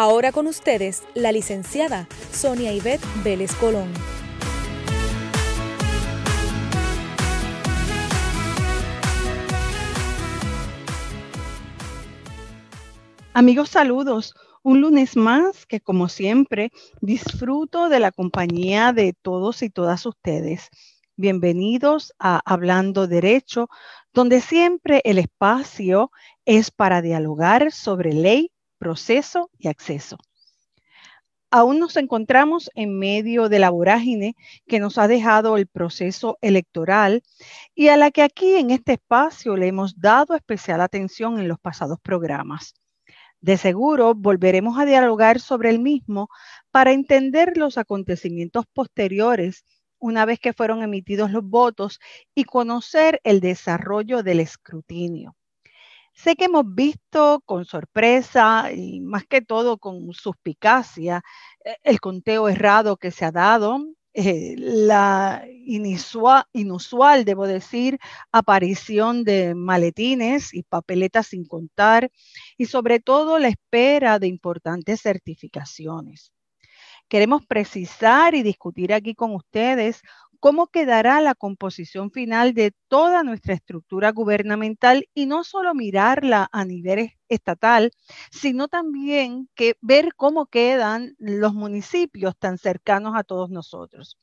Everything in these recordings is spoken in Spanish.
Ahora con ustedes, la licenciada Sonia Ivette Vélez Colón. Amigos, saludos. Un lunes más que como siempre disfruto de la compañía de todos y todas ustedes. Bienvenidos a Hablando Derecho, donde siempre el espacio es para dialogar sobre ley, proceso y acceso. Aún nos encontramos en medio de la vorágine que nos ha dejado el proceso electoral y a la que aquí en este espacio le hemos dado especial atención en los pasados programas. De seguro volveremos a dialogar sobre el mismo para entender los acontecimientos posteriores una vez que fueron emitidos los votos y conocer el desarrollo del escrutinio. Sé que hemos visto con sorpresa y más que todo con suspicacia eh, el conteo errado que se ha dado, eh, la inusual, debo decir, aparición de maletines y papeletas sin contar y sobre todo la espera de importantes certificaciones. Queremos precisar y discutir aquí con ustedes cómo quedará la composición final de toda nuestra estructura gubernamental y no solo mirarla a nivel estatal, sino también que ver cómo quedan los municipios tan cercanos a todos nosotros.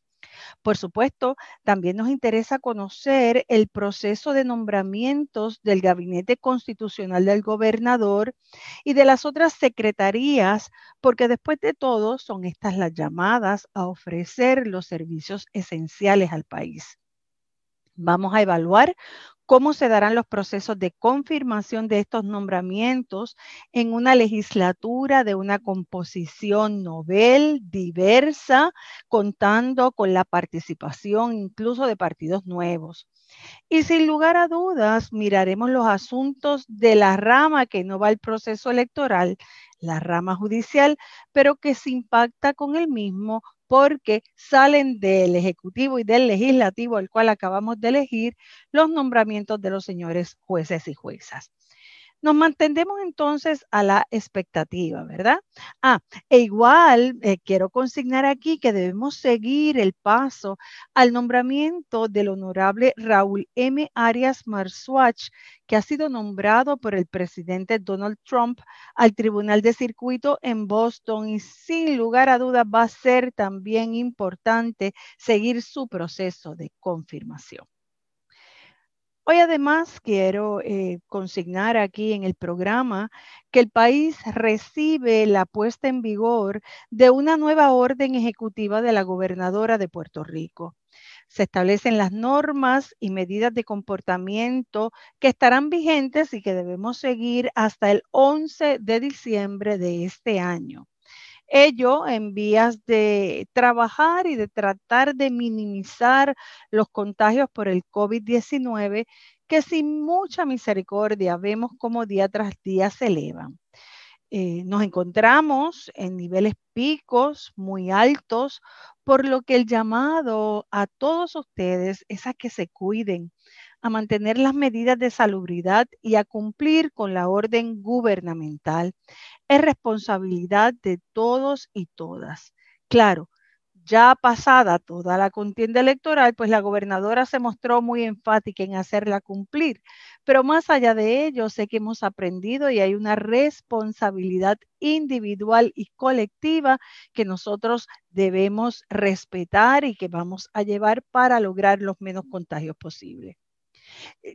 Por supuesto, también nos interesa conocer el proceso de nombramientos del Gabinete Constitucional del Gobernador y de las otras secretarías, porque después de todo son estas las llamadas a ofrecer los servicios esenciales al país. Vamos a evaluar cómo se darán los procesos de confirmación de estos nombramientos en una legislatura de una composición novel, diversa, contando con la participación incluso de partidos nuevos. Y sin lugar a dudas, miraremos los asuntos de la rama que no va al proceso electoral, la rama judicial, pero que se impacta con el mismo porque salen del Ejecutivo y del Legislativo, el cual acabamos de elegir, los nombramientos de los señores jueces y juezas. Nos mantendemos entonces a la expectativa, ¿verdad? Ah, e igual eh, quiero consignar aquí que debemos seguir el paso al nombramiento del honorable Raúl M. Arias Marsuach, que ha sido nombrado por el presidente Donald Trump al Tribunal de Circuito en Boston y sin lugar a dudas va a ser también importante seguir su proceso de confirmación. Hoy además quiero eh, consignar aquí en el programa que el país recibe la puesta en vigor de una nueva orden ejecutiva de la gobernadora de Puerto Rico. Se establecen las normas y medidas de comportamiento que estarán vigentes y que debemos seguir hasta el 11 de diciembre de este año ello en vías de trabajar y de tratar de minimizar los contagios por el COVID-19 que sin mucha misericordia vemos como día tras día se elevan. Eh, nos encontramos en niveles picos muy altos, por lo que el llamado a todos ustedes es a que se cuiden, a mantener las medidas de salubridad y a cumplir con la orden gubernamental. Es responsabilidad de todos y todas. Claro, ya pasada toda la contienda electoral, pues la gobernadora se mostró muy enfática en hacerla cumplir. Pero más allá de ello, sé que hemos aprendido y hay una responsabilidad individual y colectiva que nosotros debemos respetar y que vamos a llevar para lograr los menos contagios posibles.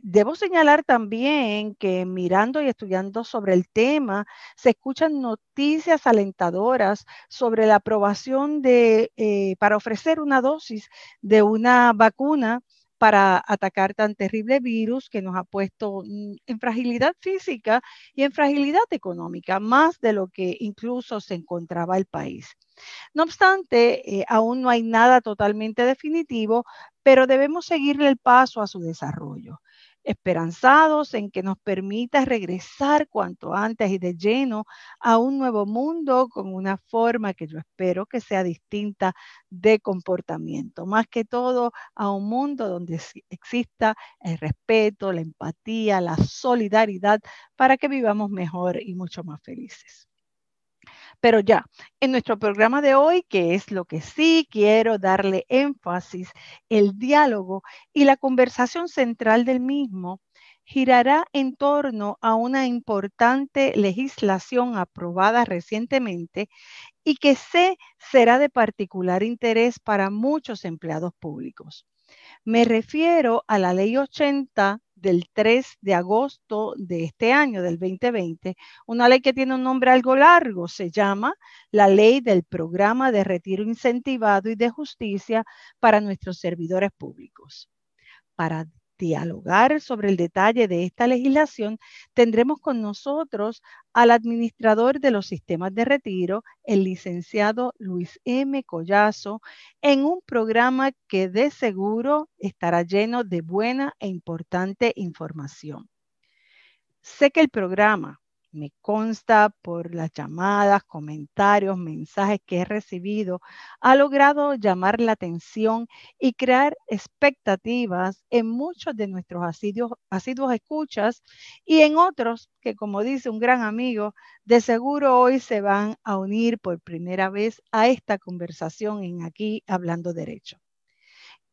Debo señalar también que mirando y estudiando sobre el tema, se escuchan noticias alentadoras sobre la aprobación de, eh, para ofrecer una dosis de una vacuna para atacar tan terrible virus que nos ha puesto en fragilidad física y en fragilidad económica, más de lo que incluso se encontraba el país. No obstante, eh, aún no hay nada totalmente definitivo, pero debemos seguirle el paso a su desarrollo esperanzados en que nos permita regresar cuanto antes y de lleno a un nuevo mundo con una forma que yo espero que sea distinta de comportamiento, más que todo a un mundo donde exista el respeto, la empatía, la solidaridad para que vivamos mejor y mucho más felices. Pero ya, en nuestro programa de hoy, que es lo que sí quiero darle énfasis, el diálogo y la conversación central del mismo girará en torno a una importante legislación aprobada recientemente y que sé será de particular interés para muchos empleados públicos. Me refiero a la Ley 80 del 3 de agosto de este año, del 2020, una ley que tiene un nombre algo largo, se llama la Ley del Programa de Retiro Incentivado y de Justicia para nuestros servidores públicos. Para dialogar sobre el detalle de esta legislación, tendremos con nosotros al administrador de los sistemas de retiro, el licenciado Luis M. Collazo, en un programa que de seguro estará lleno de buena e importante información. Sé que el programa me consta por las llamadas, comentarios, mensajes que he recibido, ha logrado llamar la atención y crear expectativas en muchos de nuestros asiduos, escuchas y en otros que, como dice un gran amigo, de seguro hoy se van a unir por primera vez a esta conversación en aquí hablando derecho.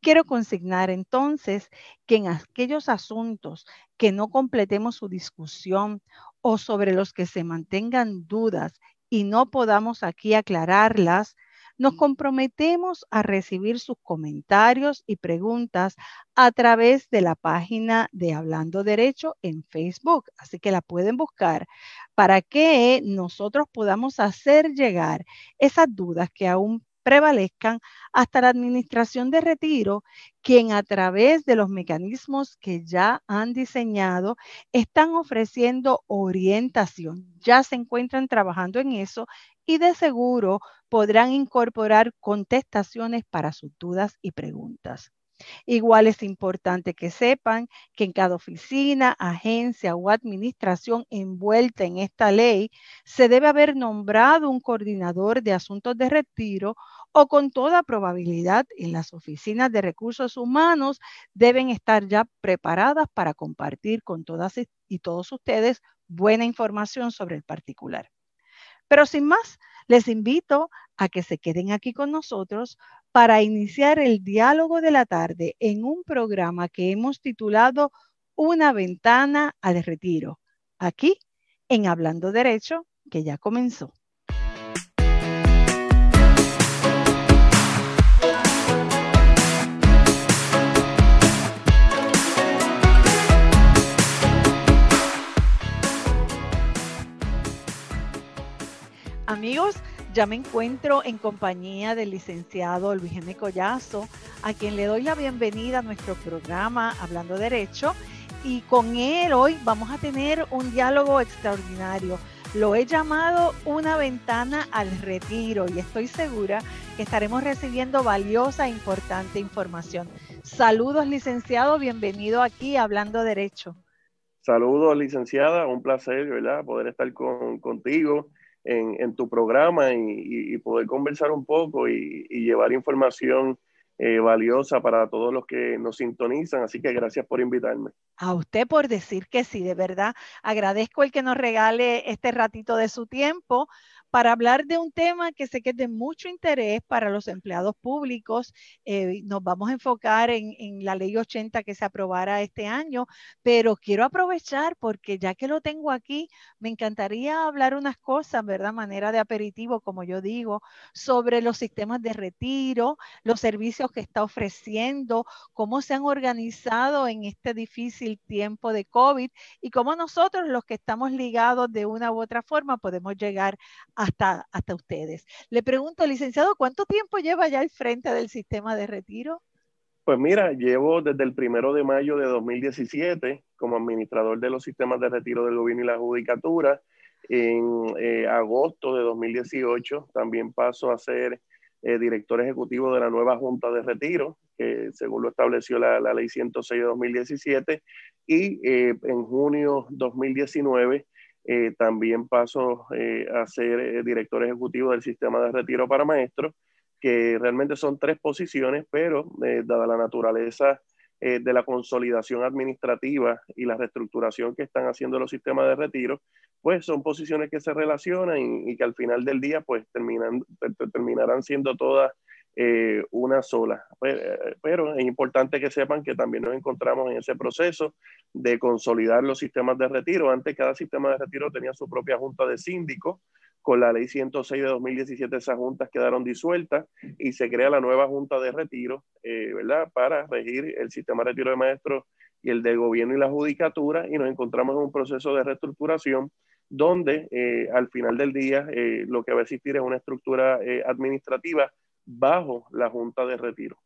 Quiero consignar entonces que en aquellos asuntos que no completemos su discusión o sobre los que se mantengan dudas y no podamos aquí aclararlas, nos comprometemos a recibir sus comentarios y preguntas a través de la página de Hablando Derecho en Facebook. Así que la pueden buscar para que nosotros podamos hacer llegar esas dudas que aún prevalezcan hasta la administración de retiro, quien a través de los mecanismos que ya han diseñado están ofreciendo orientación. Ya se encuentran trabajando en eso y de seguro podrán incorporar contestaciones para sus dudas y preguntas. Igual es importante que sepan que en cada oficina, agencia o administración envuelta en esta ley se debe haber nombrado un coordinador de asuntos de retiro o con toda probabilidad en las oficinas de recursos humanos deben estar ya preparadas para compartir con todas y todos ustedes buena información sobre el particular. Pero sin más, les invito a que se queden aquí con nosotros para iniciar el diálogo de la tarde en un programa que hemos titulado Una ventana al retiro, aquí en Hablando Derecho, que ya comenzó. Amigos, ya me encuentro en compañía del licenciado Luis M. Collazo, a quien le doy la bienvenida a nuestro programa Hablando Derecho. Y con él hoy vamos a tener un diálogo extraordinario. Lo he llamado una ventana al retiro y estoy segura que estaremos recibiendo valiosa e importante información. Saludos, licenciado, bienvenido aquí Hablando Derecho. Saludos, licenciada, un placer, ¿verdad? Poder estar con, contigo en, tu programa y, poder conversar un poco y, llevar información eh, valiosa para todos los que nos sintonizan. Así que gracias por invitarme. A usted por decir que sí, de verdad. Agradezco el que nos regale este ratito de su tiempo para hablar de un tema que sé que es de mucho interés para los empleados públicos. Eh, nos vamos a enfocar en, en, la ley 80 que se aprobará este año, pero quiero aprovechar porque ya que lo tengo aquí, me encantaría hablar unas cosas, ¿verdad? Manera de aperitivo, como yo digo, sobre los sistemas de retiro, los servicios que está ofreciendo, cómo se han organizado en este difícil tiempo de COVID y cómo nosotros, los que estamos ligados de una u otra forma, podemos llegar hasta, hasta ustedes. Le pregunto, licenciado, ¿cuánto tiempo lleva ya al frente del sistema de retiro? Pues mira, llevo desde el primero de mayo de 2017 como administrador de los sistemas de retiro del gobierno y la judicatura. En eh, agosto de 2018 también paso a ser eh, director ejecutivo de la nueva Junta de Retiro, que según lo estableció la, la ley 106 de 2017. Y eh, en junio 2019 también paso a ser director ejecutivo del sistema de retiro para maestros que realmente son tres posiciones, pero eh, dada la naturaleza eh, de la consolidación administrativa y la reestructuración que están haciendo los sistemas de retiro, pues son posiciones que se relacionan y, que al final del día pues terminan, terminarán siendo todas eh, una sola. Pues, pero es importante que sepan que también nos encontramos en ese proceso de consolidar los sistemas de retiro. Antes cada sistema de retiro tenía su propia junta de síndicos con la ley 106 de 2017 esas juntas quedaron disueltas y se crea la nueva junta de retiro, eh, ¿verdad? Para regir el sistema de retiro de maestros y el del gobierno y la judicatura y nos encontramos en un proceso de reestructuración donde eh, al final del día eh, lo que va a existir es una estructura administrativa bajo la junta de retiro.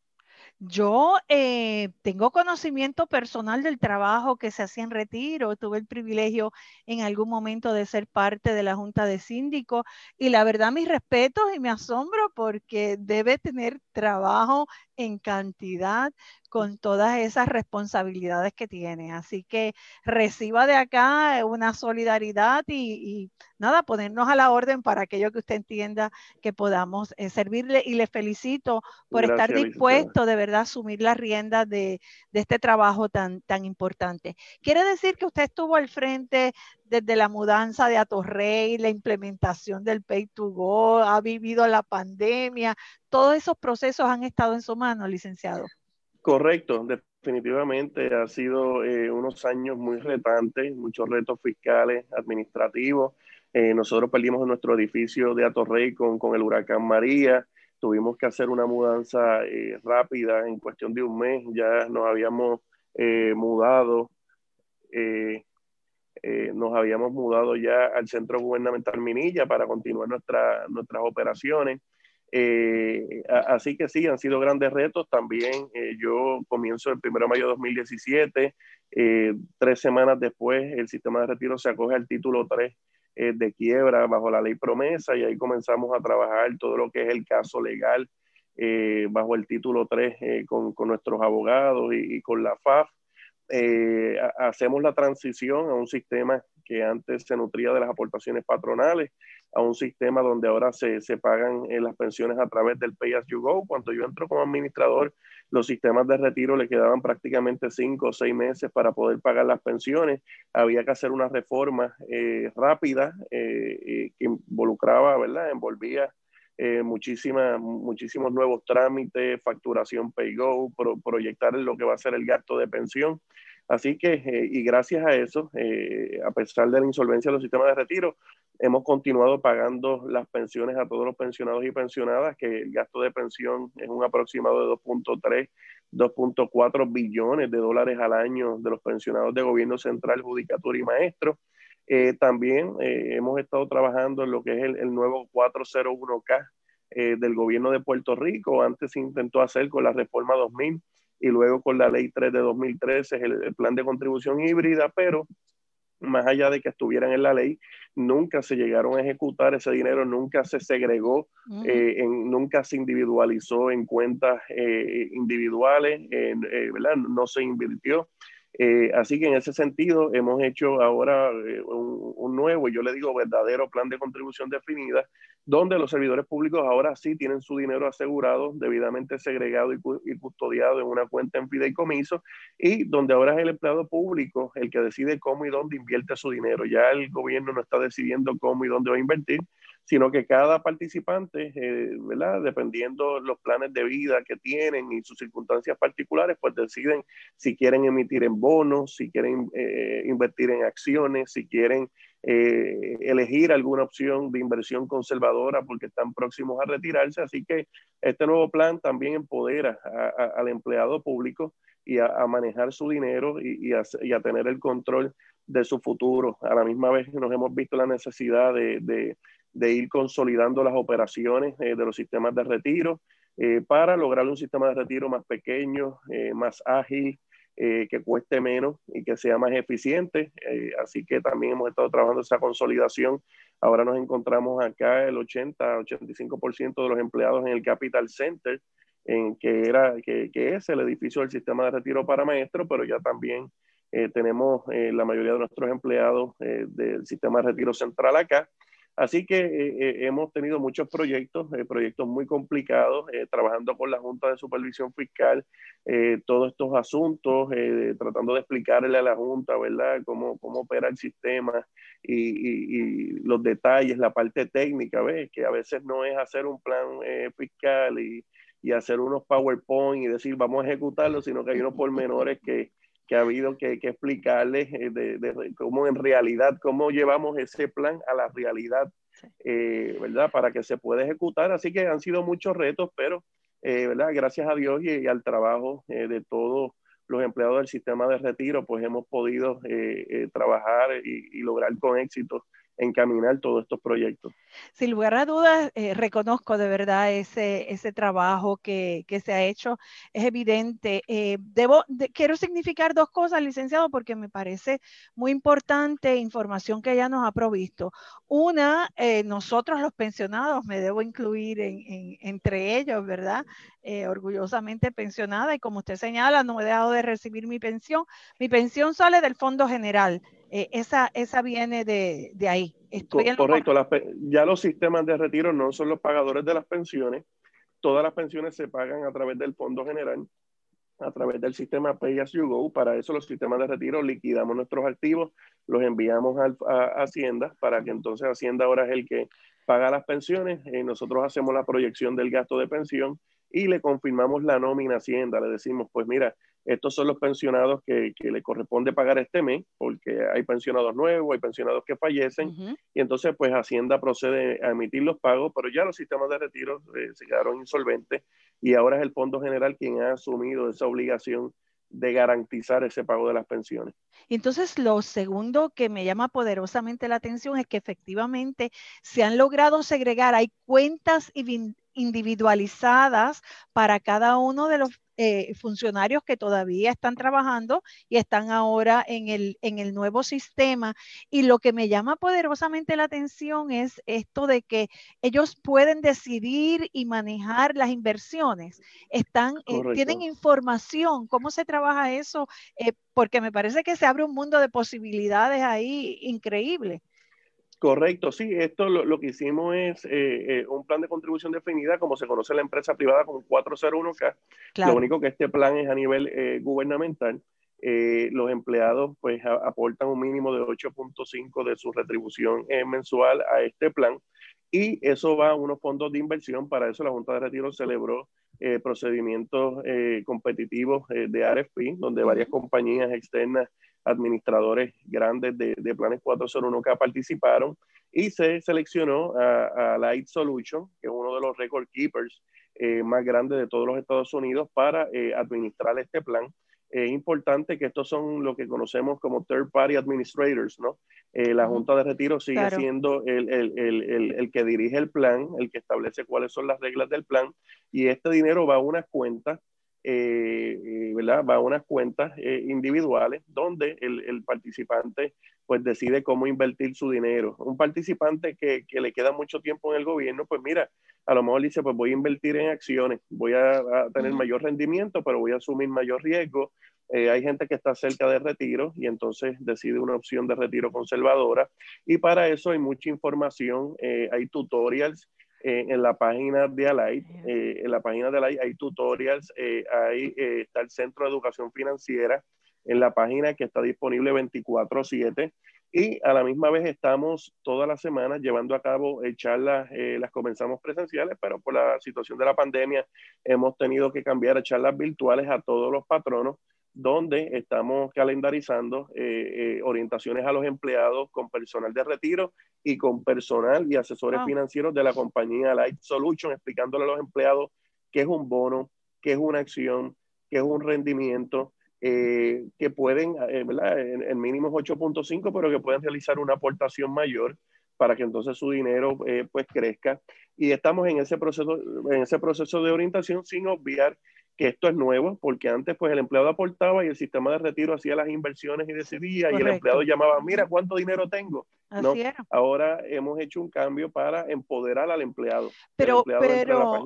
Yo eh, tengo conocimiento personal del trabajo que se hacía en retiro. Tuve el privilegio en algún momento de ser parte de la Junta de Síndicos y la verdad mis respetos y me asombro porque debe tener trabajo en cantidad con todas esas responsabilidades que tiene. Así que reciba de acá una solidaridad y, nada, ponernos a la orden para aquello que usted entienda que podamos eh, servirle y le felicito por estar dispuesto de verdad a asumir las riendas de, este trabajo tan, tan importante. Quiere decir que usted estuvo al frente desde la mudanza de Atorrey, la implementación del Pay to Go, ha vivido la pandemia, todos esos procesos han estado en su mano, licenciado. Correcto, definitivamente ha sido eh, unos años muy retantes, muchos retos fiscales, administrativos. Eh, nosotros perdimos nuestro edificio de Atorrey con, con, el huracán María, tuvimos que hacer una mudanza eh, rápida en cuestión de un mes, ya nos habíamos mudado, nos habíamos mudado ya al centro gubernamental Minilla para continuar nuestra, nuestras operaciones. Eh, así que sí, han sido grandes retos. También eh, yo comienzo el 1 de mayo de 2017. Eh, tres semanas después, el sistema de retiro se acoge al título 3 de quiebra bajo la ley promesa y ahí comenzamos a trabajar todo lo que es el caso legal bajo el título 3 con, nuestros abogados y con la FAF. Hacemos la transición a un sistema que antes se nutría de las aportaciones patronales a un sistema donde ahora se, se pagan eh, las pensiones a través del Pay As You Go. Cuando yo entro como administrador, los sistemas de retiro le quedaban prácticamente cinco o seis meses para poder pagar las pensiones. Había que hacer una reforma eh, rápida eh, que involucraba, ¿verdad? Envolvía muchísimos nuevos trámites, facturación PayGo, pro, proyectar lo que va a ser el gasto de pensión. Así que, y gracias a eso, a pesar de la insolvencia de los sistemas de retiro, Hemos continuado pagando las pensiones a todos los pensionados y pensionadas, que el gasto de pensión es un aproximado de 2.3, 2.4 billones de dólares al año de los pensionados de gobierno central, judicatura y maestro. Eh, también eh, hemos estado trabajando en lo que es el, nuevo 401K eh, del gobierno de Puerto Rico. Antes se intentó hacer con la reforma 2000 y luego con la ley 3 de 2013, el, el plan de contribución híbrida, pero más allá de que estuvieran en la ley, nunca se llegaron a ejecutar ese dinero, nunca se segregó, eh, en, nunca se individualizó en cuentas eh, individuales, eh, ¿verdad? no se invirtió. Así que en ese sentido hemos hecho ahora un, un, nuevo, yo le digo, verdadero plan de contribución definida, donde los servidores públicos ahora sí tienen su dinero asegurado, debidamente segregado y, custodiado en una cuenta en fideicomiso, y donde ahora es el empleado público el que decide cómo y dónde invierte su dinero. Ya el gobierno no está decidiendo cómo y dónde va a invertir, sino que cada participante, eh, ¿verdad? Dependiendo los planes de vida que tienen y sus circunstancias particulares, pues deciden si quieren emitir en bonos, si quieren eh, invertir en acciones, si quieren eh, elegir alguna opción de inversión conservadora porque están próximos a retirarse. Así que este nuevo plan también empodera al empleado público y a, manejar su dinero y, a, tener el control de su futuro. A la misma vez nos hemos visto la necesidad de, ir consolidando las operaciones eh, de los sistemas de retiro. para lograr un sistema de retiro más pequeño, más ágil, que cueste menos y que sea más eficiente. así que también hemos estado trabajando esa consolidación. Ahora nos encontramos acá el 80-85% de los empleados en el Capital Center, en que, era, que, es el edificio del sistema de retiro para maestros, pero ya también eh, tenemos eh, la mayoría de nuestros empleados eh, del sistema de retiro central acá. Así que hemos tenido muchos proyectos, proyectos muy complicados, trabajando con la Junta de Supervisión Fiscal, todos estos asuntos, tratando de explicarle a la Junta, ¿verdad?, cómo, cómo opera el sistema y, y, los detalles, la parte técnica, ¿ves? Que a veces no es hacer un plan fiscal y, y hacer unos PowerPoint y decir vamos a ejecutarlo, sino que hay unos pormenores que, que ha habido que, que explicarles eh, de, cómo en realidad, cómo llevamos ese plan a la realidad, eh, ¿verdad? Para que se pueda ejecutar. Así que han sido muchos retos, pero, eh, ¿verdad? Gracias a Dios y, al trabajo de todos los empleados del sistema de retiro, pues hemos podido trabajar y, y, lograr con éxito encaminar todos estos proyectos. Sin lugar a dudas, eh, reconozco de verdad ese, ese trabajo que, que se ha hecho. Es evidente. Eh, debo, quiero significar dos cosas, licenciado, porque me parece muy importante información que ella nos ha provisto. Una, eh, nosotros los pensionados, me debo incluir en, en, entre ellos, ¿verdad? orgullosamente pensionada y como usted señala, no he dejado de recibir mi pensión. Mi pensión sale del Fondo General. Eh, esa, esa viene de, de ahí. Correcto, ya los sistemas de retiro no son los pagadores de las pensiones. Todas las pensiones se pagan a través del Fondo General, a través del sistema Pay As You Go. Para eso los sistemas de retiro liquidamos nuestros activos, los enviamos a, Hacienda para que entonces Hacienda ahora es el que paga las pensiones. eh, nosotros hacemos la proyección del gasto de pensión y le confirmamos la nómina a Hacienda. Le decimos, pues mira, estos son los pensionados que, que, le corresponde pagar este mes, porque hay pensionados nuevos, hay pensionados que fallecen, y entonces pues Hacienda procede a emitir los pagos, pero ya los sistemas de retiro eh, se quedaron insolventes y ahora es el Fondo General quien ha asumido esa obligación de garantizar ese pago de las pensiones. Entonces lo segundo que me llama poderosamente la atención es que efectivamente se han logrado segregar, hay cuentas individualizadas para cada uno de los eh, funcionarios que todavía están trabajando y están ahora en el, en el nuevo sistema. Y lo que me llama poderosamente la atención es esto de que ellos pueden decidir y manejar las inversiones. Están, eh, tienen información. ¿Cómo se trabaja eso? Eh, porque me parece que se abre un mundo de posibilidades ahí increíble. Correcto, sí, esto lo, que hicimos es eh, eh, un plan de contribución definida, como se conoce en la empresa privada como 401k. Lo único que este plan es a nivel eh, gubernamental. los empleados pues aportan un mínimo de 8.5 de su retribución mensual a este plan y eso va a unos fondos de inversión. Para eso la Junta de Retiro celebró procedimientos competitivos de RFP, donde varias compañías externas administradores grandes de, de planes 401 que participaron y se seleccionó a, Light Solution, que es uno de los record keepers eh, más grandes de todos los Estados Unidos, para eh, administrar este plan. Es importante que estos son lo que conocemos como third party administrators, ¿no? Eh, la Junta de Retiro sigue siendo el, el, el, el, que dirige el plan, el que establece cuáles son las reglas del plan, y este dinero va a unas cuentas eh, eh, ¿verdad? va a unas cuentas eh, individuales donde el, el, participante pues decide cómo invertir su dinero. Un participante que, que, le queda mucho tiempo en el gobierno, pues mira, a lo mejor dice, pues voy a invertir en acciones, voy a, tener mayor rendimiento, pero voy a asumir mayor riesgo. hay gente que está cerca de retiro y entonces decide una opción de retiro conservadora. Y para eso hay mucha información, hay tutorials en la página de Alight. Eh, en la página de Alight hay tutorials, eh, ahí eh, está el Centro de Educación Financiera en la página que está disponible 24/7 y a la misma vez estamos todas las semanas llevando a cabo charlas, las comenzamos presenciales, pero por la situación de la pandemia hemos tenido que cambiar a charlas virtuales a todos los patronos donde estamos calendarizando eh, eh, orientaciones a los empleados con personal de retiro y con personal y asesores financieros de la compañía Light Solution, explicándole a los empleados qué es un bono, qué es una acción, qué es un rendimiento, eh, que pueden, ¿verdad? En, en mínimo 8.5, pero que pueden realizar una aportación mayor para que entonces su dinero pues crezca. Y estamos en ese proceso, en ese proceso de orientación sin obviar que esto es nuevo, porque antes pues el empleado aportaba y el sistema de retiro hacía las inversiones y decidía y el empleado llamaba, mira cuánto dinero tengo. no, ahora hemos hecho un cambio para empoderar al empleado. Pero, pero,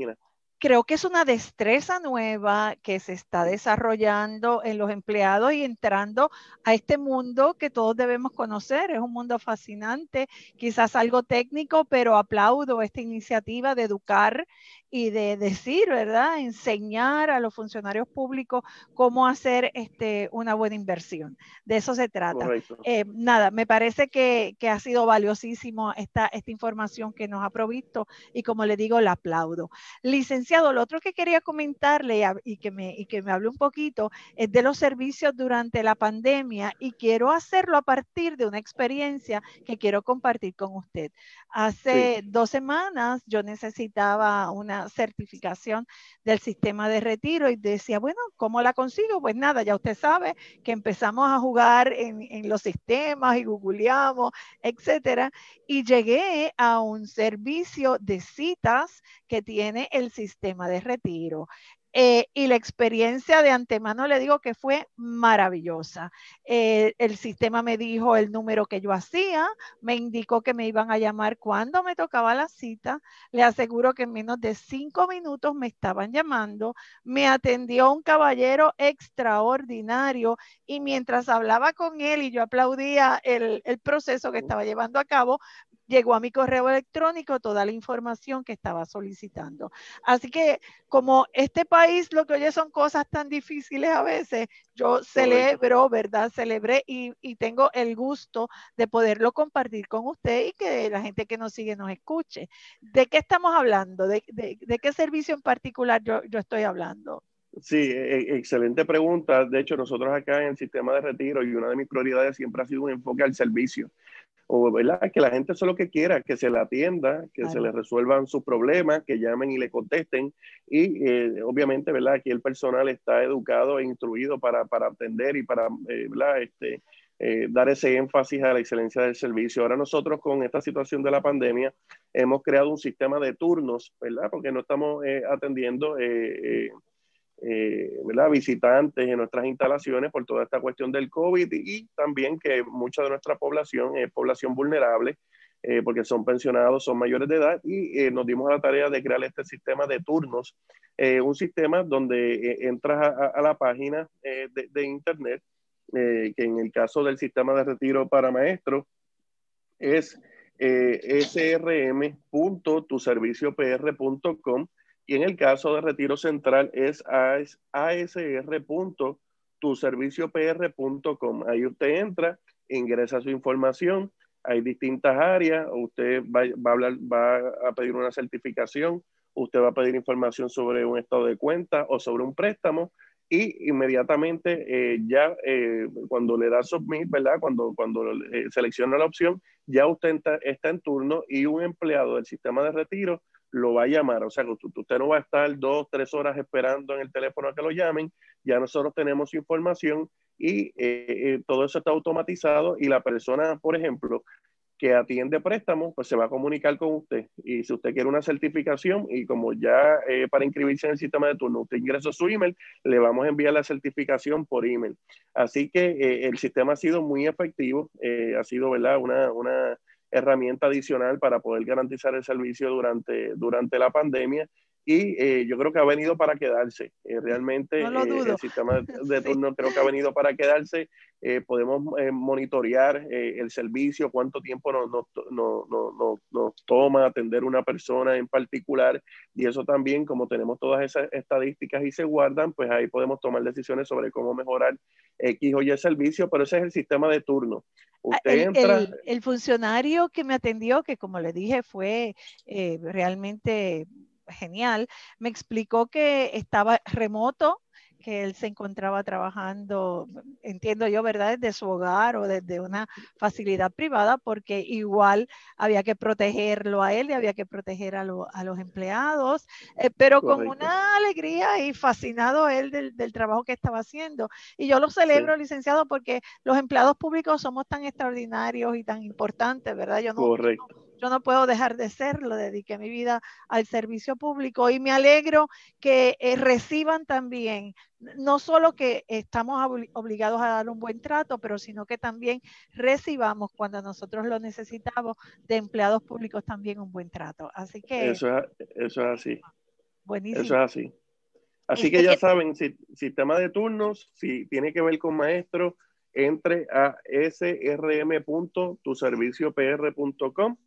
creo que es una destreza nueva que se está desarrollando en los empleados y entrando a este mundo que todos debemos conocer. Es un mundo fascinante, quizás algo técnico, pero aplaudo esta iniciativa de educar y de decir, ¿verdad? Enseñar a los funcionarios públicos cómo hacer este, una buena inversión. De eso se trata. Eh, nada, me parece que, ha sido valiosísimo esta, esta información que nos ha provisto y como le digo, la aplaudo. Licenciado, lo otro que quería comentarle y que me, y que me hable un poquito es de los servicios durante la pandemia y quiero hacerlo a partir de una experiencia que quiero compartir con usted. Hace dos semanas yo necesitaba una certificación del sistema de retiro y decía, bueno, ¿cómo la consigo? Pues nada, ya usted sabe que empezamos a jugar en, en los sistemas y googleamos, etcétera, y llegué a un servicio de citas que tiene el sistema de retiro. Eh, y la experiencia de antemano le digo que fue maravillosa. Eh, el sistema me dijo el número que yo hacía, me indicó que me iban a llamar cuando me tocaba la cita. Le aseguro que en menos de cinco minutos me estaban llamando. Me atendió un caballero extraordinario y mientras hablaba con él y yo aplaudía el, el proceso que estaba llevando a cabo, llegó a mi correo electrónico toda la información que estaba solicitando. Así que como este país lo que oye son cosas tan difíciles a veces, yo celebro, ¿verdad? Celebré y, tengo el gusto de poderlo compartir con usted y que la gente que nos sigue nos escuche. ¿De qué estamos hablando? ¿De, qué servicio en particular yo, yo estoy hablando? Sí, e, e, excelente pregunta. De hecho, nosotros acá en el sistema de retiro y una de mis prioridades siempre ha sido un enfoque al servicio o ¿verdad? que la gente solo que quiera, que se le atienda, que se le resuelvan sus problemas, que llamen y le contesten. Y eh, obviamente, ¿verdad? aquí el personal está educado e instruido para, para atender y para eh, ¿verdad? Este, eh, dar ese énfasis a la excelencia del servicio. Ahora nosotros con esta situación de la pandemia hemos creado un sistema de turnos, ¿verdad? Porque no estamos atendiendo eh, visitantes en nuestras instalaciones por toda esta cuestión del COVID y, también que mucha de nuestra población es población vulnerable eh, porque son pensionados, son mayores de edad y eh, nos dimos a la tarea de crear este sistema de turnos, eh, un sistema donde entras a, la página de, de, internet, que en el caso del sistema de retiro para maestros es srm.tuserviciopr.com y en el caso de Retiro Central es asr.tuserviciopr.com. Ahí usted entra, ingresa su información, hay distintas áreas, usted va, va a pedir una certificación, usted va a pedir información sobre un estado de cuenta o sobre un préstamo y inmediatamente eh, ya eh, cuando le da submit, ¿verdad? Cuando, cuando eh, selecciona la opción, ya usted está en turno y un empleado del sistema de retiro lo va a llamar. O sea, usted no va a estar dos, tres horas esperando en el teléfono a que lo llamen. Ya nosotros tenemos información y eh, eh, todo eso está automatizado y la persona, por ejemplo, que atiende préstamos, pues se va a comunicar con usted. Y si usted quiere una certificación y como ya eh, para inscribirse en el sistema de turno, usted ingresa su email, le vamos a enviar la certificación por email. Así que el sistema ha sido muy efectivo, ha sido, ¿verdad? Una, una herramienta adicional para poder garantizar el servicio durante, durante la pandemia y eh, yo creo que ha venido para quedarse. Eh, realmente eh, el sistema de, turno creo que ha venido para quedarse. podemos monitorear el servicio, cuánto tiempo nos, nos, nos, toma atender una persona en particular y eso también, como tenemos todas esas estadísticas y se guardan, pues ahí podemos tomar decisiones sobre cómo mejorar X o Y servicio, pero ese es el sistema de turno. Ah, Usted el, entra... el, funcionario que me atendió, que como le dije fue realmente genial, me explicó que estaba remoto, que él se encontraba trabajando, entiendo yo, ¿verdad?, desde su hogar o desde una facilidad privada, porque igual había que protegerlo a él y había que proteger a, los empleados, eh, pero con una alegría y fascinado él del, trabajo que estaba haciendo. Y yo lo celebro, licenciado, porque los empleados públicos somos tan extraordinarios y tan importantes, ¿verdad? Yo no, yo no puedo dejar de serlo, dediqué mi vida al servicio público y me alegro que eh, reciban también, no solo que estamos obligados a dar un buen trato, pero sino que también recibamos cuando nosotros lo necesitamos de empleados públicos también un buen trato. Así que... Eso es, eso es así. Buenísimo. Eso es así. Así que ya saben, si, sistema de turnos, si tiene que ver con maestros, entre a srm.tuserviciopr.com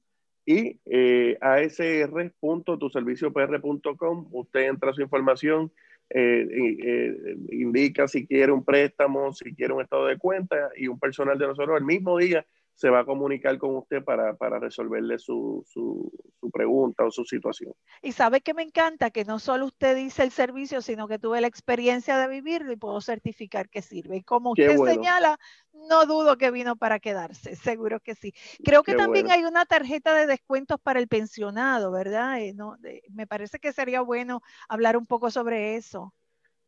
y eh, asr.tuserviciopr.com. Usted entra su información, eh, eh, indica si quiere un préstamo, si quiere un estado de cuenta y un personal de nosotros el mismo día se va a comunicar con usted para, resolverle su, su, pregunta o su situación. Y sabe que me encanta que no solo usted dice el servicio, sino que tuve la experiencia de vivirlo y puedo certificar que sirve. Y como usted señala, no dudo que vino para quedarse, seguro que sí. Creo que también hay una tarjeta de descuentos para el pensionado, ¿verdad? Eh, no, me parece que sería bueno hablar un poco sobre eso.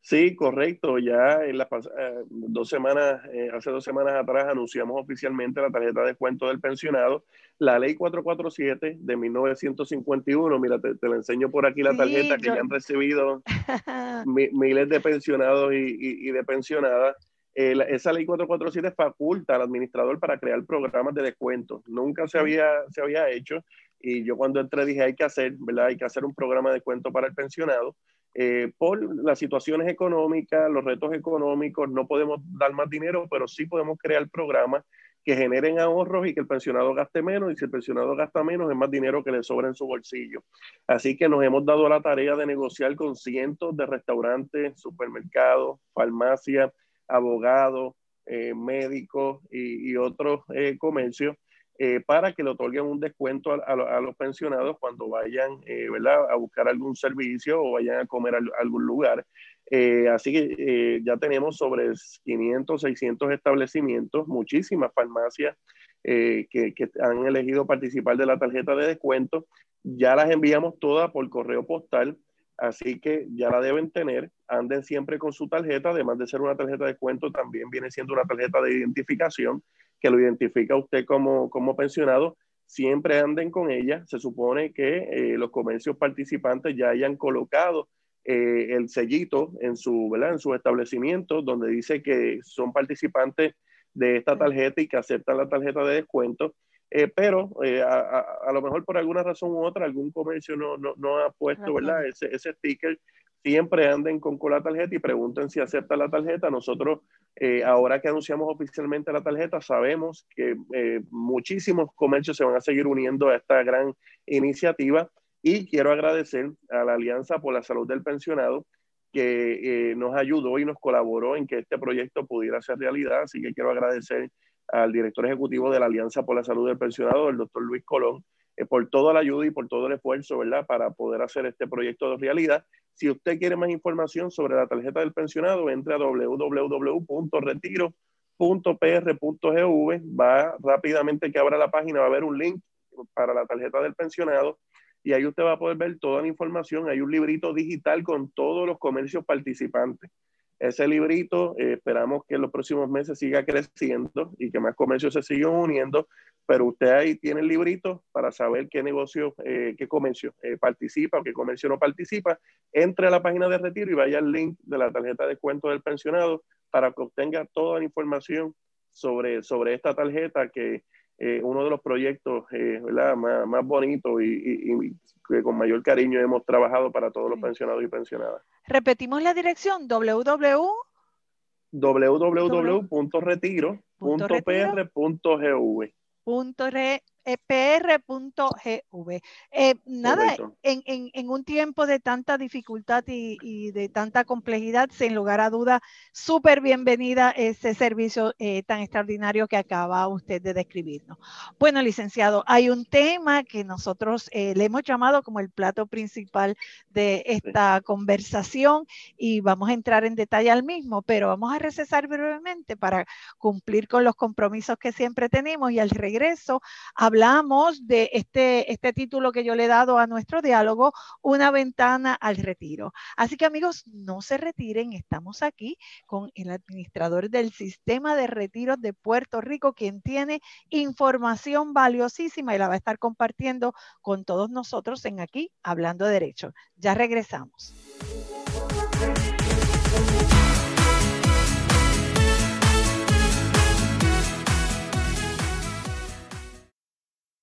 Sí, correcto. Ya en las eh, dos semanas, eh, hace dos semanas atrás anunciamos oficialmente la tarjeta de descuento del pensionado. La ley 447 de 1951, mira, te, la enseño por aquí la tarjeta que ya han recibido miles de pensionados y, de pensionadas. Eh, esa ley 447 faculta al administrador para crear programas de descuento. Nunca se había, se había hecho y yo cuando entré dije hay que hacer, ¿verdad? Hay que hacer un programa de descuento para el pensionado. Eh, por las situaciones económicas, los retos económicos, no podemos dar más dinero, pero sí podemos crear programas que generen ahorros y que el pensionado gaste menos, y si el pensionado gasta menos, es más dinero que le sobra en su bolsillo. Así que nos hemos dado la tarea de negociar con cientos de restaurantes, supermercados, farmacias, abogados, eh, médicos y, otros eh, comercios eh, para que le otorguen un descuento a, los pensionados cuando vayan eh, ¿verdad? a buscar algún servicio o vayan a comer a, algún lugar. Eh, así que ya tenemos sobre 500, 600 establecimientos, muchísimas farmacias que, que, han elegido participar de la tarjeta de descuento. Ya las enviamos todas por correo postal, así que ya la deben tener. Anden siempre con su tarjeta, además de ser una tarjeta de descuento, también viene siendo una tarjeta de identificación que lo identifica usted como, como pensionado, siempre anden con ella. Se supone que eh, los comercios participantes ya hayan colocado eh, el sellito en su, ¿verdad? en su establecimiento donde dice que son participantes de esta tarjeta y que aceptan la tarjeta de descuento. Eh, pero a, a, lo mejor por alguna razón u otra algún comercio no, no, no ha puesto ¿verdad? Ese, ese sticker siempre anden con, la tarjeta y pregunten si acepta la tarjeta. Nosotros, eh, ahora que anunciamos oficialmente la tarjeta, sabemos que eh, muchísimos comercios se van a seguir uniendo a esta gran iniciativa y quiero agradecer a la Alianza por la Salud del Pensionado que eh, nos ayudó y nos colaboró en que este proyecto pudiera ser realidad. Así que quiero agradecer al director ejecutivo de la Alianza por la Salud del Pensionado, el doctor Luis Colón, por toda la ayuda y por todo el esfuerzo, ¿verdad?, para poder hacer este proyecto de realidad. Si usted quiere más información sobre la tarjeta del pensionado, entre a www.retiro.pr.gov, va rápidamente que abra la página, va a haber un link para la tarjeta del pensionado y ahí usted va a poder ver toda la información. Hay un librito digital con todos los comercios participantes. Ese librito eh, esperamos que en los próximos meses siga creciendo y que más comercios se sigan uniendo pero usted ahí tiene el librito para saber qué negocio, eh, qué comercio eh, participa o qué comercio no participa. Entre a la página de retiro y vaya al link de la tarjeta de descuento del pensionado para que obtenga toda la información sobre, sobre esta tarjeta que eh, uno de los proyectos Más, más bonitos y, que con mayor cariño hemos trabajado para todos los pensionados y pensionadas. Repetimos la dirección www. www.retiro.pr.gv punto re epr.gv. Eh, nada, en, en, en, un tiempo de tanta dificultad y, y, de tanta complejidad, sin lugar a duda, súper bienvenida ese servicio eh, tan extraordinario que acaba usted de describirnos. Bueno, licenciado, hay un tema que nosotros eh, le hemos llamado como el plato principal de esta conversación y vamos a entrar en detalle al mismo, pero vamos a recesar brevemente para cumplir con los compromisos que siempre tenemos y al regreso a hablamos de este, este título que yo le he dado a nuestro diálogo, Una ventana al retiro. Así que amigos, no se retiren, estamos aquí con el administrador del sistema de retiros de Puerto Rico, quien tiene información valiosísima y la va a estar compartiendo con todos nosotros en aquí, hablando derecho. Ya regresamos.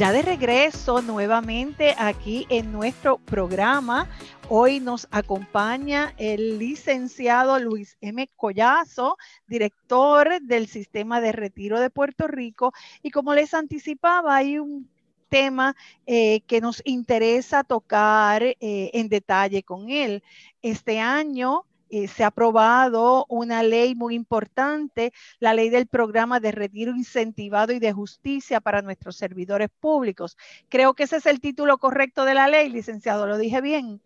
Ya de regreso nuevamente aquí en nuestro programa, hoy nos acompaña el licenciado Luis M. Collazo, director del Sistema de Retiro de Puerto Rico. Y como les anticipaba, hay un tema eh, que nos interesa tocar eh, en detalle con él. Este año eh, se ha aprobado una ley muy importante, la ley del programa de retiro incentivado y de justicia para nuestros servidores públicos. Creo que ese es el título correcto de la ley, licenciado, ¿lo dije bien?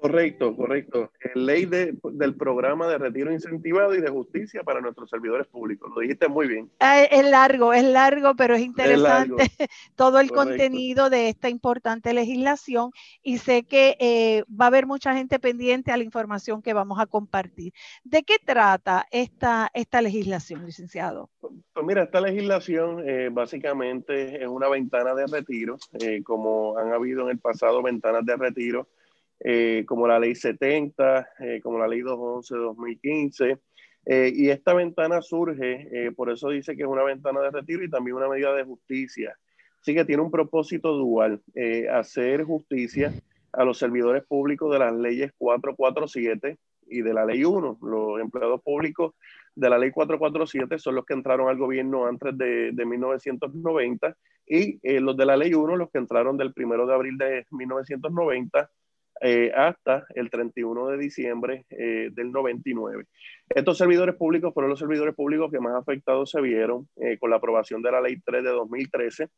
Correcto, correcto. Ley del programa de retiro incentivado y de justicia para nuestros servidores públicos. Lo dijiste muy bien. Ah, es largo, es largo, pero es interesante todo el contenido de esta importante legislación y sé que eh, va a haber mucha gente pendiente a la información que vamos a compartir. ¿De qué trata esta, esta legislación, licenciado? Pues mira, esta legislación eh, básicamente es una ventana de retiro, eh, como han habido en el pasado ventanas de retiro eh, como la ley 70, eh, como la ley 211-2015. Eh, y esta ventana surge, por eso dice que es una ventana de retiro y también una medida de justicia. Así que tiene un propósito dual, hacer justicia a los servidores públicos de las leyes 447 y de la ley 1. Los empleados públicos de la ley 447 son los que entraron al gobierno antes de, de 1990 y los de la ley 1 los que entraron del 1 de abril de 1990 eh, hasta el 31 de diciembre eh, del 99. Estos servidores públicos fueron los servidores públicos que más afectados se vieron eh, con la aprobación de la Ley 3 de 2013,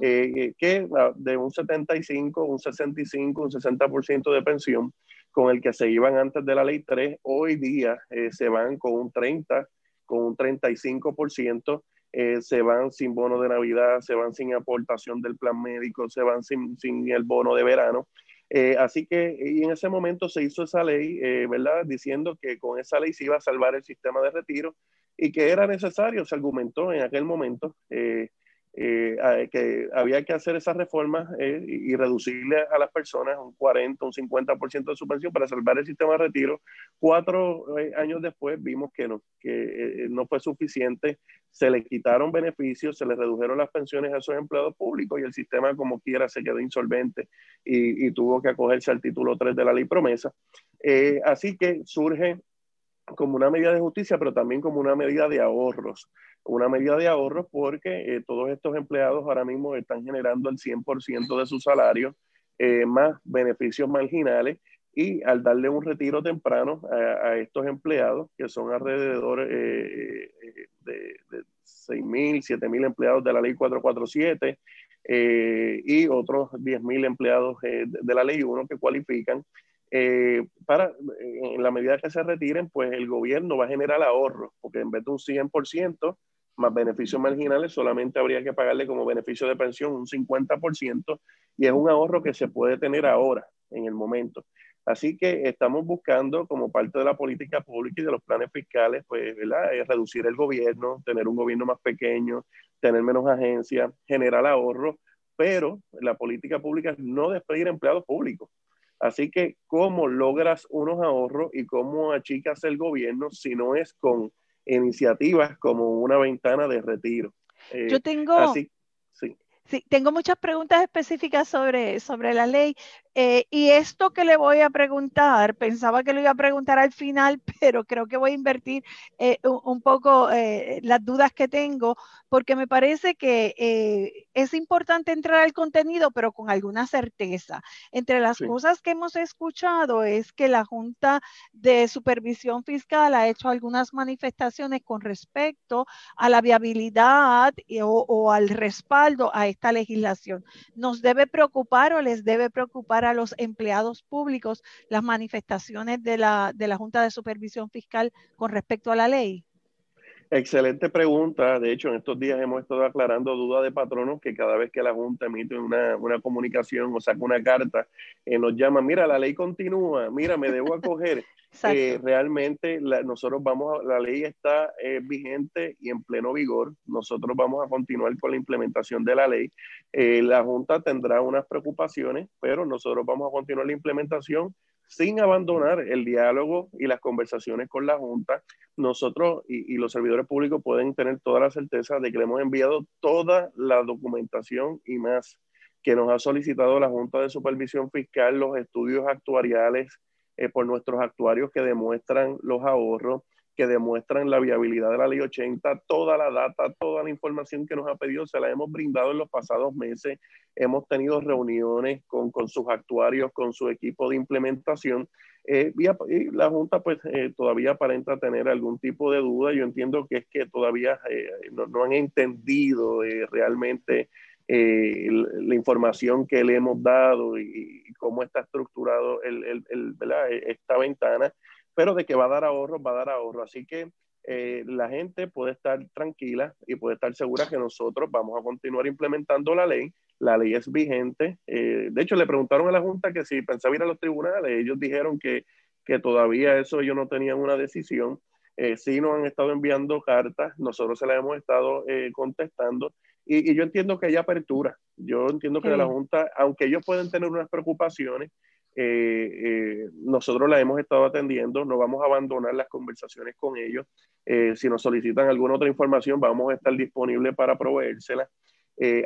que ah, de un 75, un 65, un 60% de pensión con el que se iban antes de la Ley 3, hoy día se van con un 30, con un 35%. se van sin bono de Navidad, se van sin aportación del plan médico, se van sin, sin el bono de verano. Eh, así que y en ese momento se hizo esa ley, eh, ¿verdad? Diciendo que con esa ley se iba a salvar el sistema de retiro y que era necesario, se argumentó en aquel momento, eh, eh, que había que hacer esas reformas eh, y, reducirle a las personas un 40, un 50% de su pensión para salvar el sistema de retiro. Cuatro eh, años después vimos que no, que no fue suficiente, se le quitaron beneficios, se le redujeron las pensiones a esos empleados públicos y el sistema como quiera se quedó insolvente y, y tuvo que acogerse al título 3 de la ley promesa. así que surge como una medida de justicia, pero también como una medida de ahorros. Una medida de ahorros porque eh, todos estos empleados ahora mismo están generando el 100% de su salario, eh, más beneficios marginales, y al darle un retiro temprano a, estos empleados, que son alrededor eh, de, de 6.000, 7.000 empleados de la ley 447 y otros 10.000 empleados de la ley 1 que cualifican, eh, para, en la medida que se retiren, pues el gobierno va a generar ahorro, porque en vez de un 100% más beneficios marginales, solamente habría que pagarle como beneficio de pensión un 50%, y es un ahorro que se puede tener ahora, en el momento. Así que estamos buscando, como parte de la política pública y de los planes fiscales, pues, ¿verdad? Es reducir el gobierno, tener un gobierno más pequeño, tener menos agencias, generar ahorro, pero la política pública es no despedir empleados públicos. Así que, ¿cómo logras unos ahorros y cómo achicas el gobierno si no es con iniciativas como una ventana de retiro? Eh, Yo tengo, sí. Sí, tengo muchas preguntas específicas sobre, sobre la ley. Eh, y esto que le voy a preguntar, pensaba que lo iba a preguntar al final, pero creo que voy a invertir eh, un, poco eh, las dudas que tengo, porque me parece que es importante entrar al contenido, pero con alguna certeza. Entre las cosas que hemos escuchado es que la Junta de Supervisión Fiscal ha hecho algunas manifestaciones con respecto a la viabilidad o, o al respaldo a esta legislación. ¿Nos debe preocupar o les debe preocupar a los empleados públicos las manifestaciones de la, de la Junta de Supervisión Fiscal con respecto a la ley? Excelente pregunta. De hecho, en estos días hemos estado aclarando dudas de patronos que cada vez que la Junta emite una, una comunicación o saca una carta, eh, nos llama, mira, la ley continúa, mira, me debo acoger. eh, realmente nosotros vamos, a, la ley está eh, vigente y en pleno vigor. Nosotros vamos a continuar con la implementación de la ley. Eh, la Junta tendrá unas preocupaciones, pero nosotros vamos a continuar la implementación sin abandonar el diálogo y las conversaciones con la Junta, nosotros y, los servidores públicos pueden tener toda la certeza de que le hemos enviado toda la documentación y más que nos ha solicitado la Junta de Supervisión Fiscal, los estudios actuariales eh, por nuestros actuarios que demuestran los ahorros, que demuestran la viabilidad de la ley 80, toda la data, toda la información que nos ha pedido, se la hemos brindado en los pasados meses. Hemos tenido reuniones con, con sus actuarios, con su equipo de implementación. Eh, y, la Junta pues eh, todavía aparenta tener algún tipo de duda. Yo entiendo que es que todavía eh, no, no, han entendido realmente la información que le hemos dado y, y cómo está estructurado el, el, el, esta ventana pero de que va a dar ahorro, va a dar ahorro. Así que eh, la gente puede estar tranquila y puede estar segura que nosotros vamos a continuar implementando la ley. La ley es vigente. Eh, de hecho, le preguntaron a la Junta que si pensaba ir a los tribunales. Ellos dijeron que, que todavía eso ellos no tenían una decisión. Eh, sí nos han estado enviando cartas, nosotros se las hemos estado contestando y, yo entiendo que hay apertura. Yo entiendo que la Junta, aunque ellos pueden tener unas preocupaciones, eh, eh, nosotros la hemos estado atendiendo, no vamos a abandonar las conversaciones con ellos. Eh, si nos solicitan alguna otra información, vamos a estar disponibles para proveérsela.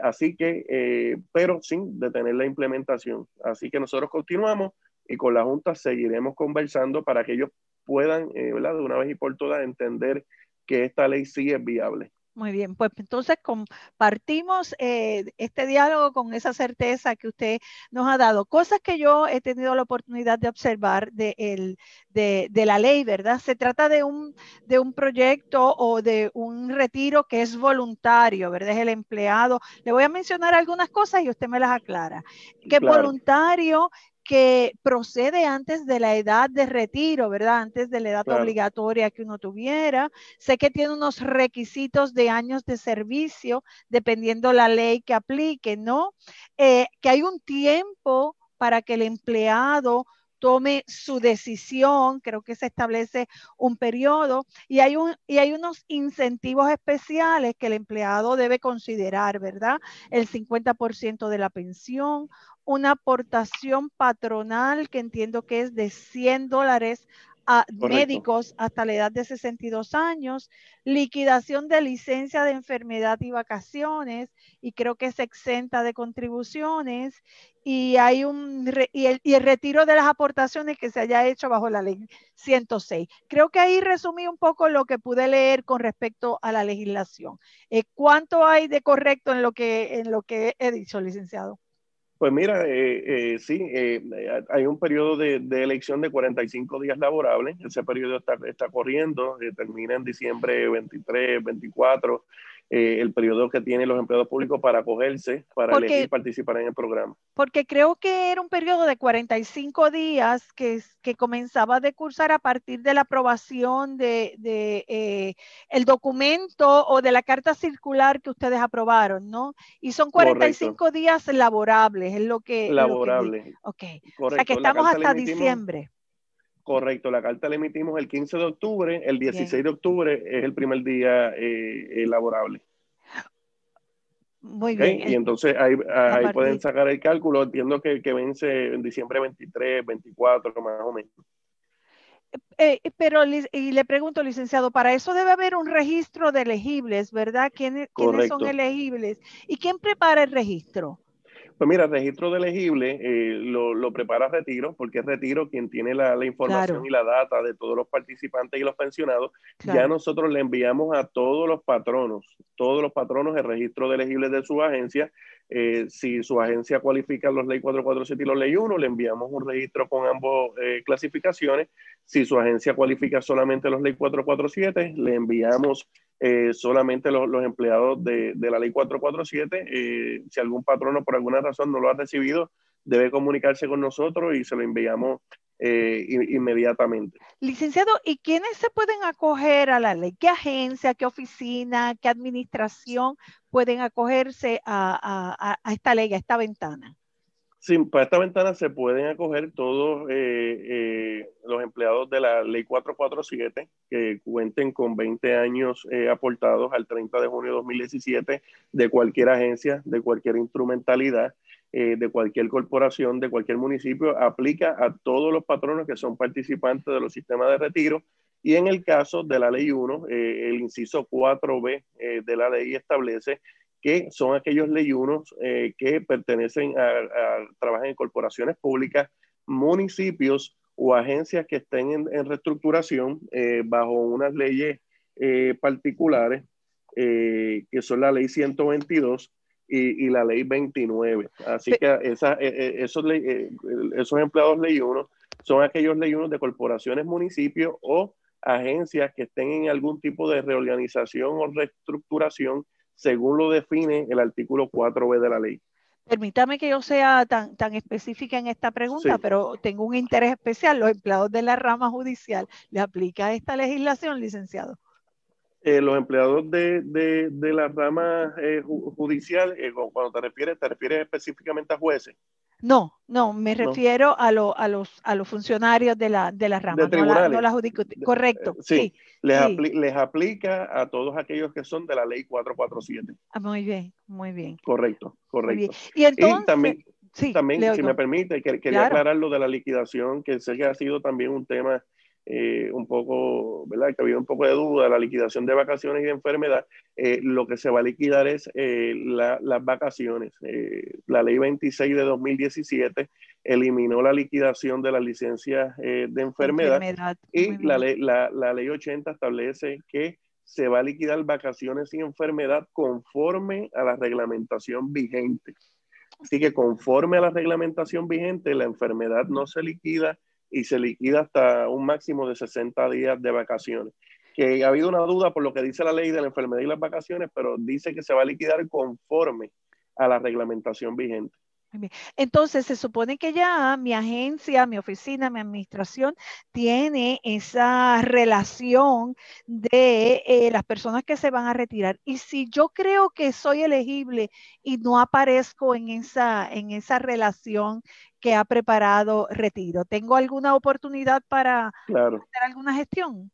así que, pero sin detener la implementación. Así que nosotros continuamos y con la Junta seguiremos conversando para que ellos puedan, de una vez y por todas, entender que esta ley sí es viable. Muy bien, pues entonces compartimos eh, este diálogo con esa certeza que usted nos ha dado. Cosas que yo he tenido la oportunidad de observar de, el, de, de, la ley, ¿verdad? Se trata de un, de un proyecto o de un retiro que es voluntario, ¿verdad? Es el empleado. Le voy a mencionar algunas cosas y usted me las aclara. Que voluntario que procede antes de la edad de retiro, ¿verdad? Antes de la edad obligatoria que uno tuviera. Sé que tiene unos requisitos de años de servicio, dependiendo la ley que aplique, ¿no? Eh, que hay un tiempo para que el empleado tome su decisión, creo que se establece un periodo y hay, un, y hay unos incentivos especiales que el empleado debe considerar, ¿verdad? El 50% de la pensión, una aportación patronal que entiendo que es de 100 dólares a médicos hasta la edad de 62 años, liquidación de licencia de enfermedad y vacaciones, y creo que es exenta de contribuciones, y hay un y, el, y, el, retiro de las aportaciones que se haya hecho bajo la ley 106. Creo que ahí resumí un poco lo que pude leer con respecto a la legislación. Eh, ¿Cuánto hay de correcto en lo que en lo que he dicho, licenciado? Pues mira, eh, eh, sí, eh, hay un periodo de, de, elección de 45 días laborables. Ese periodo está, corriendo, termina en diciembre 23, 24 eh, el periodo que tienen los empleados públicos para acogerse, para elegir participar en el programa. Porque creo que era un periodo de 45 días que, que comenzaba de cursar a partir de la aprobación de, de eh, el documento o de la carta circular que ustedes aprobaron, ¿no? Y son 45 Correcto. días laborables, es lo que... Laborables. Ok. Correcto. O sea que estamos hasta diciembre. Correcto, la carta la emitimos el 15 de octubre, el 16 Bien. de octubre es el primer día eh, laborable. Muy bien. Y entonces ahí, ahí pueden sacar el cálculo, entiendo que, que vence en diciembre 23, 24, más o menos. Eh, pero y le pregunto, licenciado, para eso debe haber un registro de elegibles, ¿verdad? ¿Quiénes, ¿quiénes son elegibles? ¿Y quién prepara el registro? Pues mira, el registro de elegible eh, lo, prepara Retiro, porque es Retiro quien tiene la, información y la data de todos los participantes y los pensionados. Ya nosotros le enviamos a todos los patronos, todos los patronos el registro de elegibles de su agencia. Eh, si su agencia cualifica los ley 447 y los ley 1, le enviamos un registro con ambas eh, clasificaciones. Si su agencia cualifica solamente los ley 447, le enviamos eh, solamente los, empleados de, la ley 447. Eh, si algún patrono por alguna razón no lo ha recibido, debe comunicarse con nosotros y se lo enviamos eh, inmediatamente. Licenciado, ¿y quiénes se pueden acoger a la ley? ¿Qué agencia, qué oficina, qué administración pueden acogerse a esta ley, a esta ventana? Sí, para esta ventana se pueden acoger todos eh, eh, los empleados de la ley 447 que cuenten con 20 años eh, aportados al 30 de junio de 2017 de cualquier agencia, de cualquier instrumentalidad, de cualquier corporación, de cualquier municipio. Aplica a todos los patronos que son participantes de los sistemas de retiro. Y en el caso de la ley 1, el inciso 4B de la ley establece que son aquellos leyunos eh, que pertenecen a, trabajan en corporaciones públicas, municipios o agencias que estén en, reestructuración eh, bajo unas leyes eh, particulares, que son la ley 122 y, la ley 29. Así que esa, esos, esos empleados leyunos son aquellos leyunos de corporaciones, municipios o agencias que estén en algún tipo de reorganización o reestructuración según lo define el artículo 4b de la ley. Permítame que yo sea tan, tan específica en esta pregunta, pero tengo un interés especial. Los empleados de la rama judicial, ¿le aplica esta legislación, licenciado? Eh, los empleados de, la rama eh, judicial, eh, cuando te refieres, te refieres específicamente a jueces. No, no, me refiero a, a, los, a los funcionarios de la, de la rama, no, la, no la Correcto. sí, sí. Les, les, aplica a todos aquellos que son de la ley 447. Ah, muy bien, muy bien. Correcto, correcto. Y entonces, también, también si me permite, quería aclarar lo de la liquidación, que sé que ha sido también un tema eh, un poco, ¿verdad? Que había un poco de duda, la liquidación de vacaciones y de enfermedad, eh, lo que se va a liquidar es eh, las vacaciones. la ley 26 de 2017 eliminó la liquidación de las licencias de enfermedad, y la ley, la, la ley 80 establece que se va a liquidar vacaciones y enfermedad conforme a la reglamentación vigente. Así que conforme a la reglamentación vigente, la enfermedad no se liquida y se liquida hasta un máximo de 60 días de vacaciones. Que ha habido una duda por lo que dice la ley de la enfermedad y las vacaciones, pero dice que se va a liquidar conforme a la reglamentación vigente. Entonces, se supone que ya mi agencia, mi oficina, mi administración tiene esa relación de eh, las personas que se van a retirar. Y si yo creo que soy elegible y no aparezco en esa, en esa relación que ha preparado retiro, ¿tengo alguna oportunidad para hacer alguna gestión?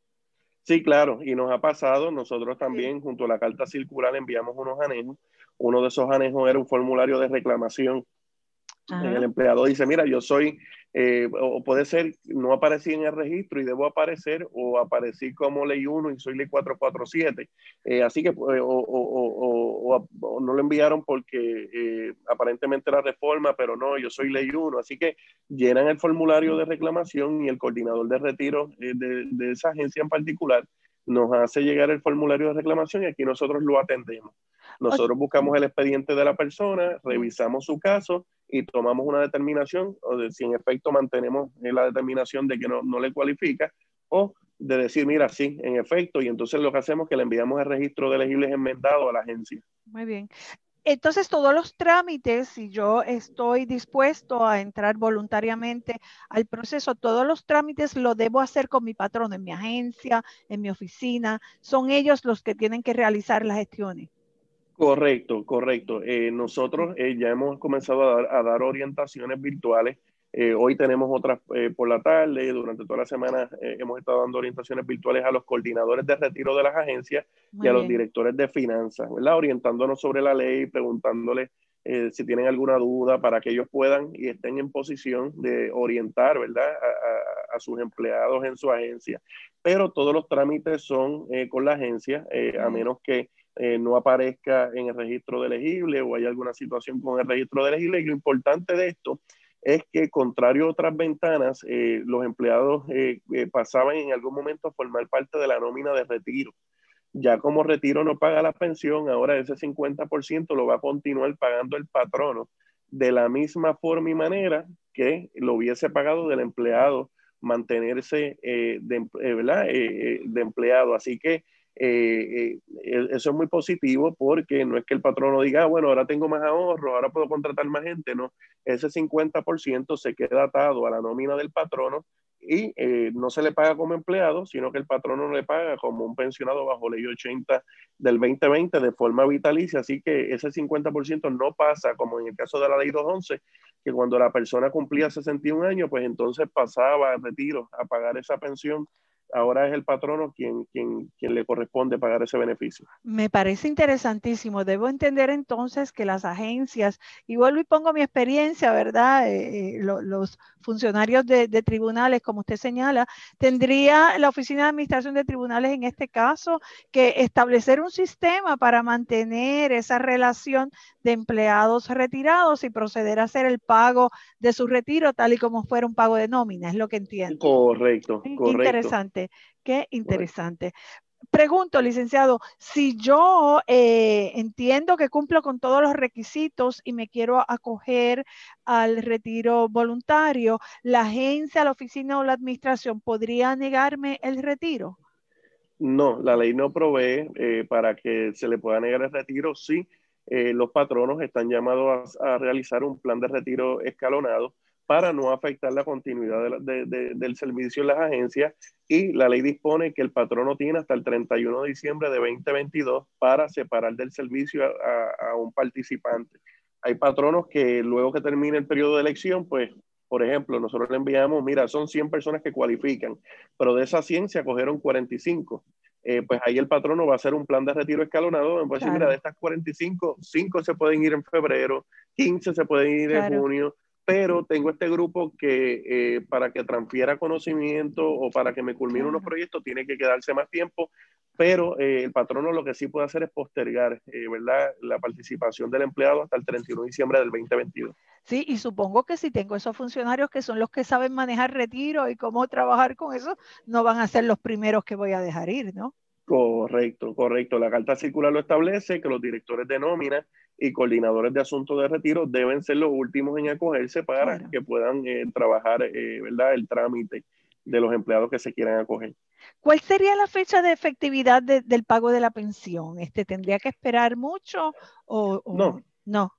Sí, claro, y nos ha pasado, nosotros también junto a la carta circular enviamos unos anejos, uno de esos anejos era un formulario de reclamación el empleado dice, mira, yo soy, eh, o puede ser, no aparecí en el registro y debo aparecer, o aparecí como ley 1 y soy ley 447. Eh, así que, eh, o, no lo enviaron porque aparentemente la reforma, pero no, yo soy ley 1. Así que llenan el formulario de reclamación y el coordinador de retiro de, de esa agencia en particular nos hace llegar el formulario de reclamación y aquí nosotros lo atendemos. Nosotros buscamos el expediente de la persona, revisamos su caso y tomamos una determinación o de si en efecto mantenemos la determinación de que no, no le cualifica o de decir, mira, sí, en efecto, y entonces lo que hacemos es que le enviamos el registro de elegibles enmendado a la agencia. Muy bien. Entonces, todos los trámites, si yo estoy dispuesto a entrar voluntariamente al proceso, todos los trámites lo debo hacer con mi patrón, en mi agencia, en mi oficina. Son ellos los que tienen que realizar las gestiones. Correcto, correcto. Eh, nosotros eh, ya hemos comenzado a dar, orientaciones virtuales. Eh, hoy tenemos otras por la tarde. Durante toda la semana hemos estado dando orientaciones virtuales a los coordinadores de retiro de las agencias y a los directores de finanzas, ¿verdad? Orientándonos sobre la ley, preguntándoles si tienen alguna duda para que ellos puedan y estén en posición de orientar, ¿verdad? A, a sus empleados en su agencia. Pero todos los trámites son con la agencia, a menos que eh, no aparezca en el registro de elegible o hay alguna situación con el registro de elegible. Y lo importante de esto es que, contrario a otras ventanas, eh, los empleados eh, pasaban en algún momento a formar parte de la nómina de retiro. Ya como retiro no paga la pensión, ahora ese 50% lo va a continuar pagando el patrono de la misma forma y manera que lo hubiese pagado del empleado mantenerse de, de empleado. Así que eh, eh, eso es muy positivo porque no es que el patrono diga, ah, bueno, ahora tengo más ahorro, ahora puedo contratar más gente, no, ese 50% se queda atado a la nómina del patrono y eh, no se le paga como empleado, sino que el patrono le paga como un pensionado bajo ley 80 del 2020 de forma vitalicia, así que ese 50% no pasa como en el caso de la ley 211, que cuando la persona cumplía 61 años, pues entonces pasaba a retiro a pagar esa pensión ahora es el patrono quien, quien, quien le corresponde pagar ese beneficio. Me parece interesantísimo. Debo entender entonces que las agencias, y vuelvo y pongo mi experiencia, ¿verdad? Eh, eh, los funcionarios de, tribunales, como usted señala, tendría la Oficina de Administración de Tribunales en este caso que establecer un sistema para mantener esa relación de empleados retirados y proceder a hacer el pago de su retiro tal y como fuera un pago de nómina, es lo que entiendo. Correcto, correcto. Interesante, qué interesante. Pregunto, licenciado, si yo eh, entiendo que cumplo con todos los requisitos y me quiero acoger al retiro voluntario, ¿la agencia, la oficina o la administración podría negarme el retiro? No, la ley no provee eh, para que se le pueda negar el retiro. Sí, eh, los patronos están llamados a, realizar un plan de retiro escalonado para no afectar la continuidad del servicio en las agencias y la ley dispone que el patrono tiene hasta el 31 de diciembre de 2022 para separar del servicio a, un participante. Hay patronos que luego que termine el periodo de elección, pues, por ejemplo, nosotros le enviamos, mira, son 100 personas que cualifican, pero de esas 100 se acogieron 45. Eh, pues ahí el patrono va a hacer un plan de retiro escalonado. Me puede decir, mira, de estas 45, 5 se pueden ir en febrero, 15 se pueden ir en junio, pero tengo este grupo que eh, para que transfiera conocimiento o para que me culmine unos proyectos tiene que quedarse más tiempo, pero eh, el patrono lo que sí puede hacer es postergar, eh, ¿verdad?, la participación del empleado hasta el 31 de diciembre del 2022. Sí, y supongo que si tengo esos funcionarios que son los que saben manejar retiro y cómo trabajar con eso, no van a ser los primeros que voy a dejar ir, ¿no? Correcto, correcto. La carta circular lo establece que los directores de nómina y coordinadores de asuntos de retiro deben ser los últimos en acogerse para que puedan eh, trabajar eh, ¿verdad? el trámite de los empleados que se quieran acoger. ¿Cuál sería la fecha de efectividad del pago de la pensión? Este, ¿Tendría que esperar mucho o, no? No.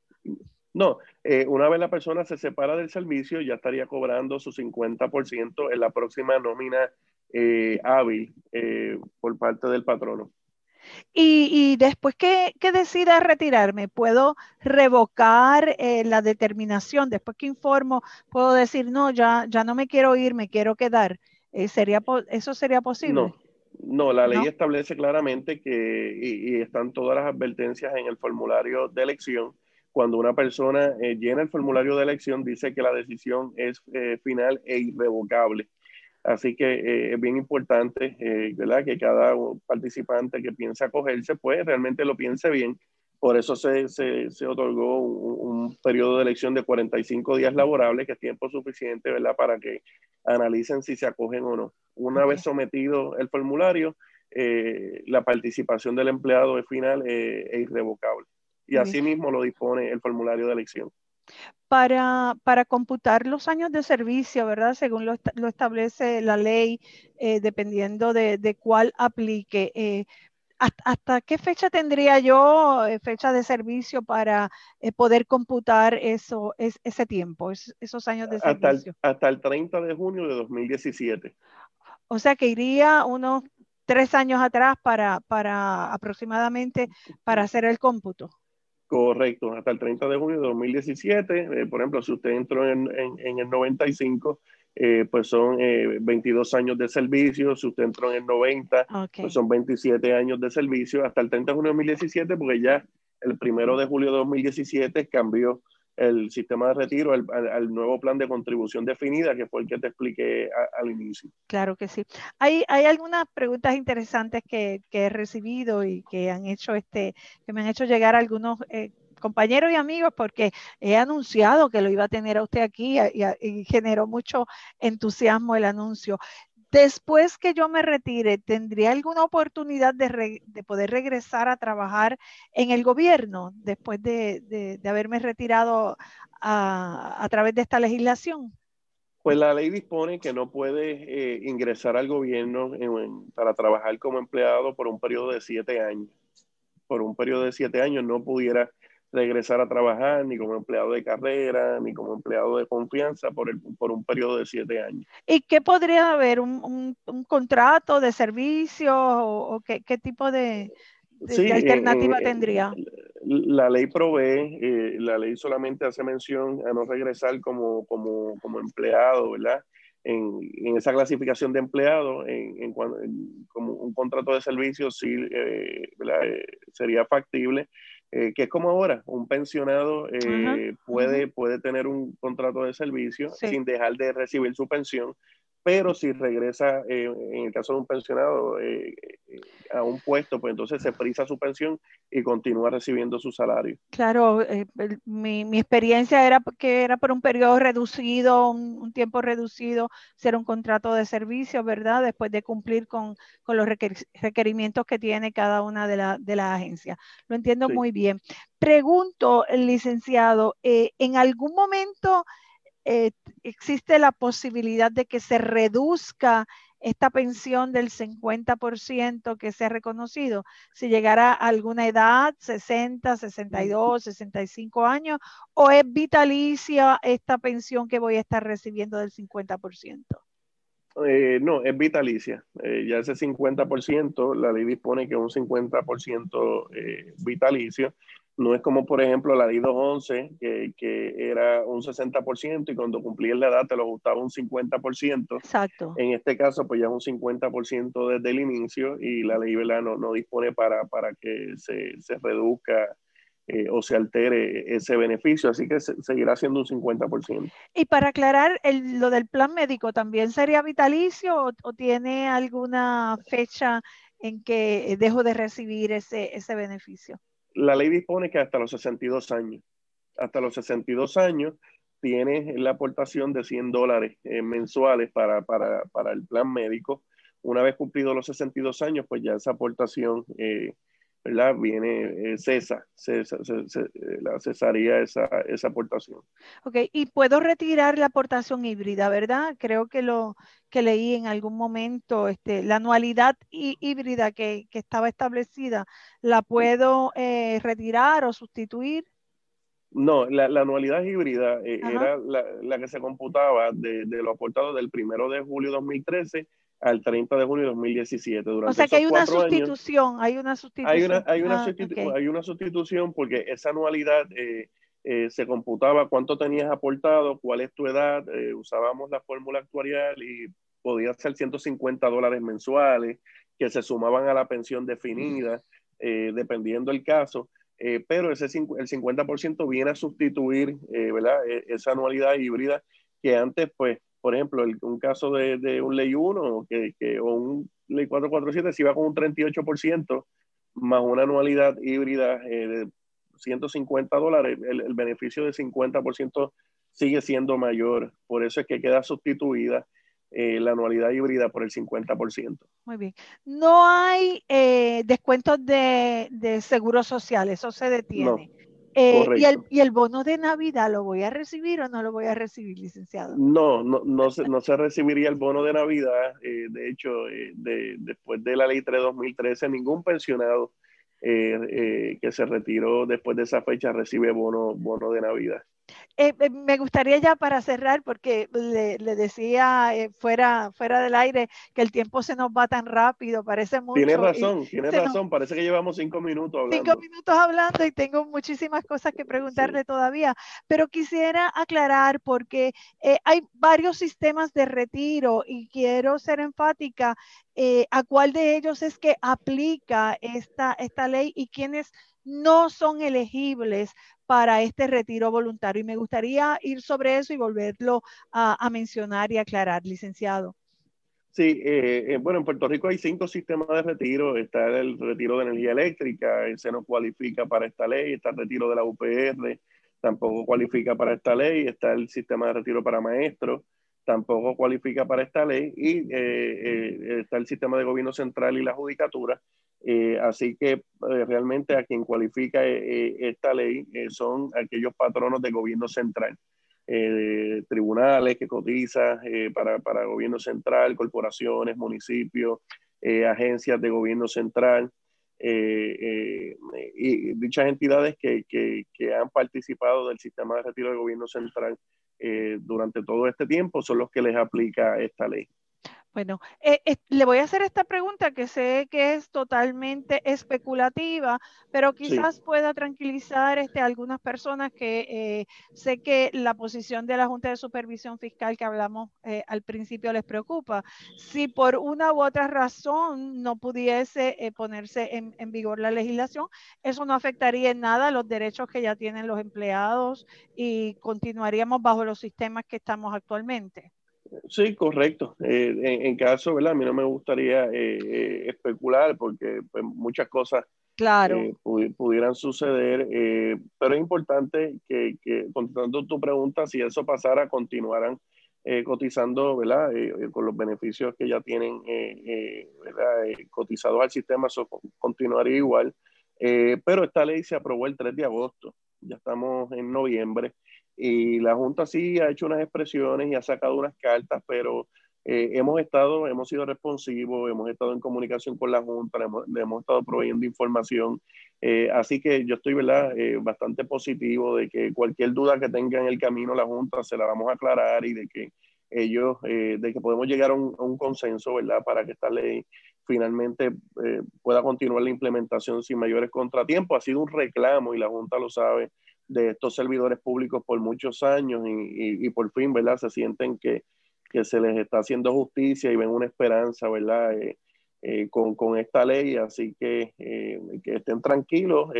No, eh, una vez la persona se separa del servicio, ya estaría cobrando su 50% en la próxima nómina eh, hábil eh, por parte del patrono. Y, después que, decida retirarme, ¿puedo revocar eh, la determinación? Después que informo, puedo decir, no, ya, ya no me quiero ir, me quiero quedar. ¿sería, ¿Eso sería posible? No, no la ley establece claramente que, y, y, están todas las advertencias en el formulario de elección, cuando una persona llena el formulario de elección, dice que la decisión es final e irrevocable. Así que eh, es bien importante, eh, ¿verdad? Que cada participante que piense acogerse, pues realmente lo piense bien. Por eso se, se, se otorgó un, periodo de elección de 45 días laborables, que es tiempo suficiente, ¿verdad? Para que analicen si se acogen o no. Una vez sometido el formulario, eh, la participación del empleado es final e irrevocable. Y así mismo lo dispone el formulario de elección para, para computar los años de servicio, ¿verdad? Según lo, lo establece la ley, eh, dependiendo de, de, cuál aplique. Eh, ¿hasta, qué fecha tendría yo eh, fecha de servicio para poder computar eso, es, ese tiempo, esos años de servicio? Hasta el, 30 de junio de 2017. O sea que iría unos tres años atrás para, para aproximadamente para hacer el cómputo. Correcto, hasta el 30 de junio de 2017. Eh, por ejemplo, si usted entró en, en, el 95, eh, pues son 22 eh, años de servicio. Si usted entró en el 90, pues son 27 años de servicio hasta el 30 de junio de 2017, porque ya el primero de julio de 2017 cambió el sistema de retiro al, nuevo plan de contribución definida, que fue el que te expliqué al inicio. Claro que sí. Hay, hay algunas preguntas interesantes que, que, he recibido y que han hecho este, que me han hecho llegar algunos eh, compañeros y amigos porque he anunciado que lo iba a tener a usted aquí y, generó mucho entusiasmo el anuncio. Después que yo me retire, ¿tendría alguna oportunidad de, poder regresar a trabajar en el gobierno después de, haberme retirado a, través de esta legislación? Pues la ley dispone que no puede eh, ingresar al gobierno para trabajar como empleado por un periodo de siete años. Por un periodo de siete años no pudiera regresar a trabajar ni como empleado de carrera, ni como empleado de confianza por, el, por un periodo de siete años. ¿Y qué podría haber? ¿Un, contrato de servicio o, qué, tipo de, alternativa tendría? La ley provee, eh, la ley solamente hace mención a no regresar como, como, como empleado, ¿verdad? En, en, esa clasificación de empleado, en, en, como un contrato de servicio, sí eh, eh, sería factible eh, que es como ahora, un pensionado eh, puede, puede tener un contrato de servicio sin dejar de recibir su pensión, pero si regresa, eh, en el caso de un pensionado, eh, eh, a un puesto, pues entonces se prisa su pensión y continúa recibiendo su salario. Claro, mi, mi, experiencia era que era por un periodo reducido, un, tiempo reducido, ser un contrato de servicio, ¿verdad? Después de cumplir con, con los requerimientos que tiene cada una de, la, de las agencias. Lo entiendo muy bien. Pregunto, licenciado, ¿en algún momento eh, existe la posibilidad de que se reduzca esta pensión del 50% que se ha reconocido, si llegara a alguna edad, 60, 62, 65 años, o es vitalicia esta pensión que voy a estar recibiendo del 50%? Eh, no, es vitalicia. Eh, ya ese 50%, la ley dispone que es un 50% eh, vitalicio. No es como, por ejemplo, la ley 211, que, que era un 60% y cuando cumplías la edad te lo gustaba un 50%. Exacto. En este caso, pues ya es un 50% desde el inicio y la ley ¿verdad? No, no dispone para, para que se, se reduzca eh, o se altere ese beneficio, así que seguirá siendo un 50%. Y para aclarar, lo del plan médico, ¿también sería vitalicio o, tiene alguna fecha en que dejo de recibir ese, ese beneficio? La ley dispone que hasta los 62 años, hasta los 62 años, tiene la aportación de 100 dólares eh, mensuales para, para, para, el plan médico. Una vez cumplidos los 62 años, pues ya esa aportación eh, ¿verdad? Viene, eh, cesa, cesa, la cesaría esa, esa aportación. Ok, y puedo retirar la aportación híbrida, ¿verdad? Creo que lo que leí en algún momento, este, la anualidad híbrida que, que, estaba establecida, ¿la puedo eh, retirar o sustituir? No, la, la anualidad híbrida eh, era la, la, que se computaba de, de lo aportado del primero de julio de 2013 al 30 de junio de 2017. Durante o sea que hay una sustitución, hay una sustitución. Hay una, hay una, ah, hay una sustitución porque esa anualidad eh, eh, se computaba cuánto tenías aportado, cuál es tu edad, eh, usábamos la fórmula actuarial y podía ser 150 dólares mensuales que se sumaban a la pensión definida, dependiendo el caso. pero ese el 50% viene a sustituir ¿verdad? E, esa anualidad híbrida que antes pues por ejemplo, un caso de, un ley 1 que, que, o un ley 447 se iba con un 38% más una anualidad híbrida eh, de 150 dólares, el, beneficio de 50% sigue siendo mayor. Por eso es que queda sustituida eh, la anualidad híbrida por el 50%. Muy bien. No hay eh, descuentos de, de seguros sociales, eso se detiene. Eh, ¿y, el, ¿y, el, bono de Navidad lo voy a recibir o no lo voy a recibir, licenciado? No, no, no, se, no se recibiría el bono de Navidad. Eh, de hecho, eh, de, después de la ley 3 2013, ningún pensionado que se retiró después de esa fecha recibe bono, bono de Navidad. Eh, eh, me gustaría ya para cerrar, porque le, decía eh, fuera, fuera del aire que el tiempo se nos va tan rápido, parece mucho. Tiene razón, tiene razón, parece que llevamos cinco minutos hablando. Cinco minutos hablando y tengo muchísimas cosas que preguntarle todavía, pero quisiera aclarar porque hay varios sistemas de retiro y quiero ser enfática a cuál de ellos es que aplica esta, esta ley y quiénes no son elegibles para este retiro voluntario. Y me gustaría ir sobre eso y volverlo a, mencionar y aclarar, licenciado. Sí, eh, eh, bueno, en Puerto Rico hay cinco sistemas de retiro. Está el retiro de energía eléctrica, ese no cualifica para esta ley. Está el retiro de la UPR, tampoco cualifica para esta ley. Está el sistema de retiro para maestros, tampoco cualifica para esta ley. Y eh, está el sistema de gobierno central y la judicatura. así que realmente a quien cualifica esta ley son aquellos patronos de gobierno central. Eh, tribunales que cotiza eh, para, para, gobierno central, corporaciones, municipios, eh, agencias de gobierno central y dichas entidades que, que, que, han participado del sistema de retiro del gobierno central durante todo este tiempo son los que les aplica esta ley. Bueno, eh, eh, le voy a hacer esta pregunta que sé que es totalmente especulativa, pero quizás pueda tranquilizar este, algunas personas que eh, sé que la posición de la Junta de Supervisión Fiscal que hablamos al principio les preocupa. Si por una u otra razón no pudiese ponerse en, en, vigor la legislación, eso no afectaría en nada los derechos que ya tienen los empleados y continuaríamos bajo los sistemas que estamos actualmente. Sí, correcto. Eh, en, caso, ¿verdad? A mí no me gustaría eh, eh, especular porque pues, muchas cosas claro. pudieran suceder, pero es importante que, que, contestando tu pregunta, si eso pasara, continuaran cotizando, ¿verdad? con los beneficios que ya tienen, ¿verdad? cotizados al sistema, eso continuaría igual. pero esta ley se aprobó el 3 de agosto, ya estamos en noviembre. Y la Junta sí ha hecho unas expresiones y ha sacado unas cartas, pero eh, hemos estado, hemos sido responsivos, hemos estado en comunicación con la Junta, le hemos, estado proveyendo información. Eh, así que yo estoy ¿verdad? Eh, bastante positivo de que cualquier duda que tenga en el camino la Junta se la vamos a aclarar y de que ellos, de que podemos llegar a un, a un, consenso, ¿verdad? Para que esta ley finalmente pueda continuar la implementación sin mayores contratiempos. Ha sido un reclamo y la Junta lo sabe de estos servidores públicos por muchos años y, y, por fin, ¿verdad? Se sienten que, que, se les está haciendo justicia y ven una esperanza, ¿verdad? Eh, eh, con, con, esta ley, así que eh, que estén tranquilos,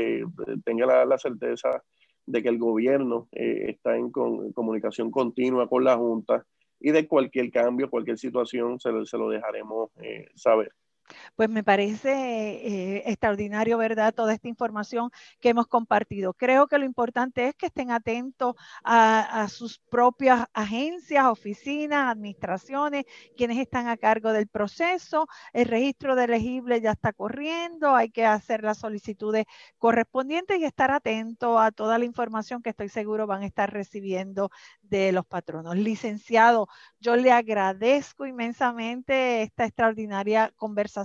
tengan la, la, certeza de que el gobierno está en, comunicación continua con la Junta y de cualquier cambio, cualquier situación, se, se lo dejaremos saber. Pues me parece eh, extraordinario, ¿verdad? Toda esta información que hemos compartido. Creo que lo importante es que estén atentos a, sus propias agencias, oficinas, administraciones, quienes están a cargo del proceso. El registro de elegibles ya está corriendo, hay que hacer las solicitudes correspondientes y estar atento a toda la información que estoy seguro van a estar recibiendo de los patronos. Licenciado, yo le agradezco inmensamente esta extraordinaria conversación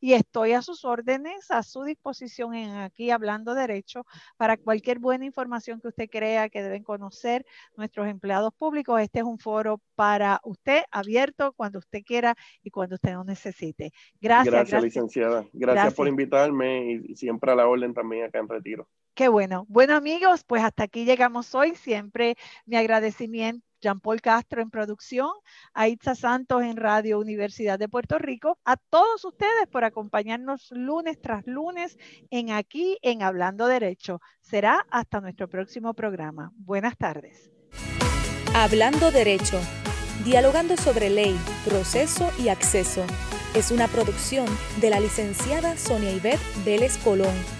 y estoy a sus órdenes, a su disposición en aquí hablando derecho para cualquier buena información que usted crea que deben conocer nuestros empleados públicos. Este es un foro para usted abierto cuando usted quiera y cuando usted lo necesite. Gracias. Gracias, licenciada. Gracias, por invitarme y siempre a la orden también acá en Retiro. Qué bueno. Bueno, amigos, pues hasta aquí llegamos hoy. Siempre mi agradecimiento. Jean Paul Castro en producción, a Itza Santos en Radio Universidad de Puerto Rico, a todos ustedes por acompañarnos lunes tras lunes en aquí en Hablando Derecho. Será hasta nuestro próximo programa. Buenas tardes. Hablando Derecho, dialogando sobre ley, proceso y acceso. Es una producción de la licenciada Sonia Ivette Vélez Colón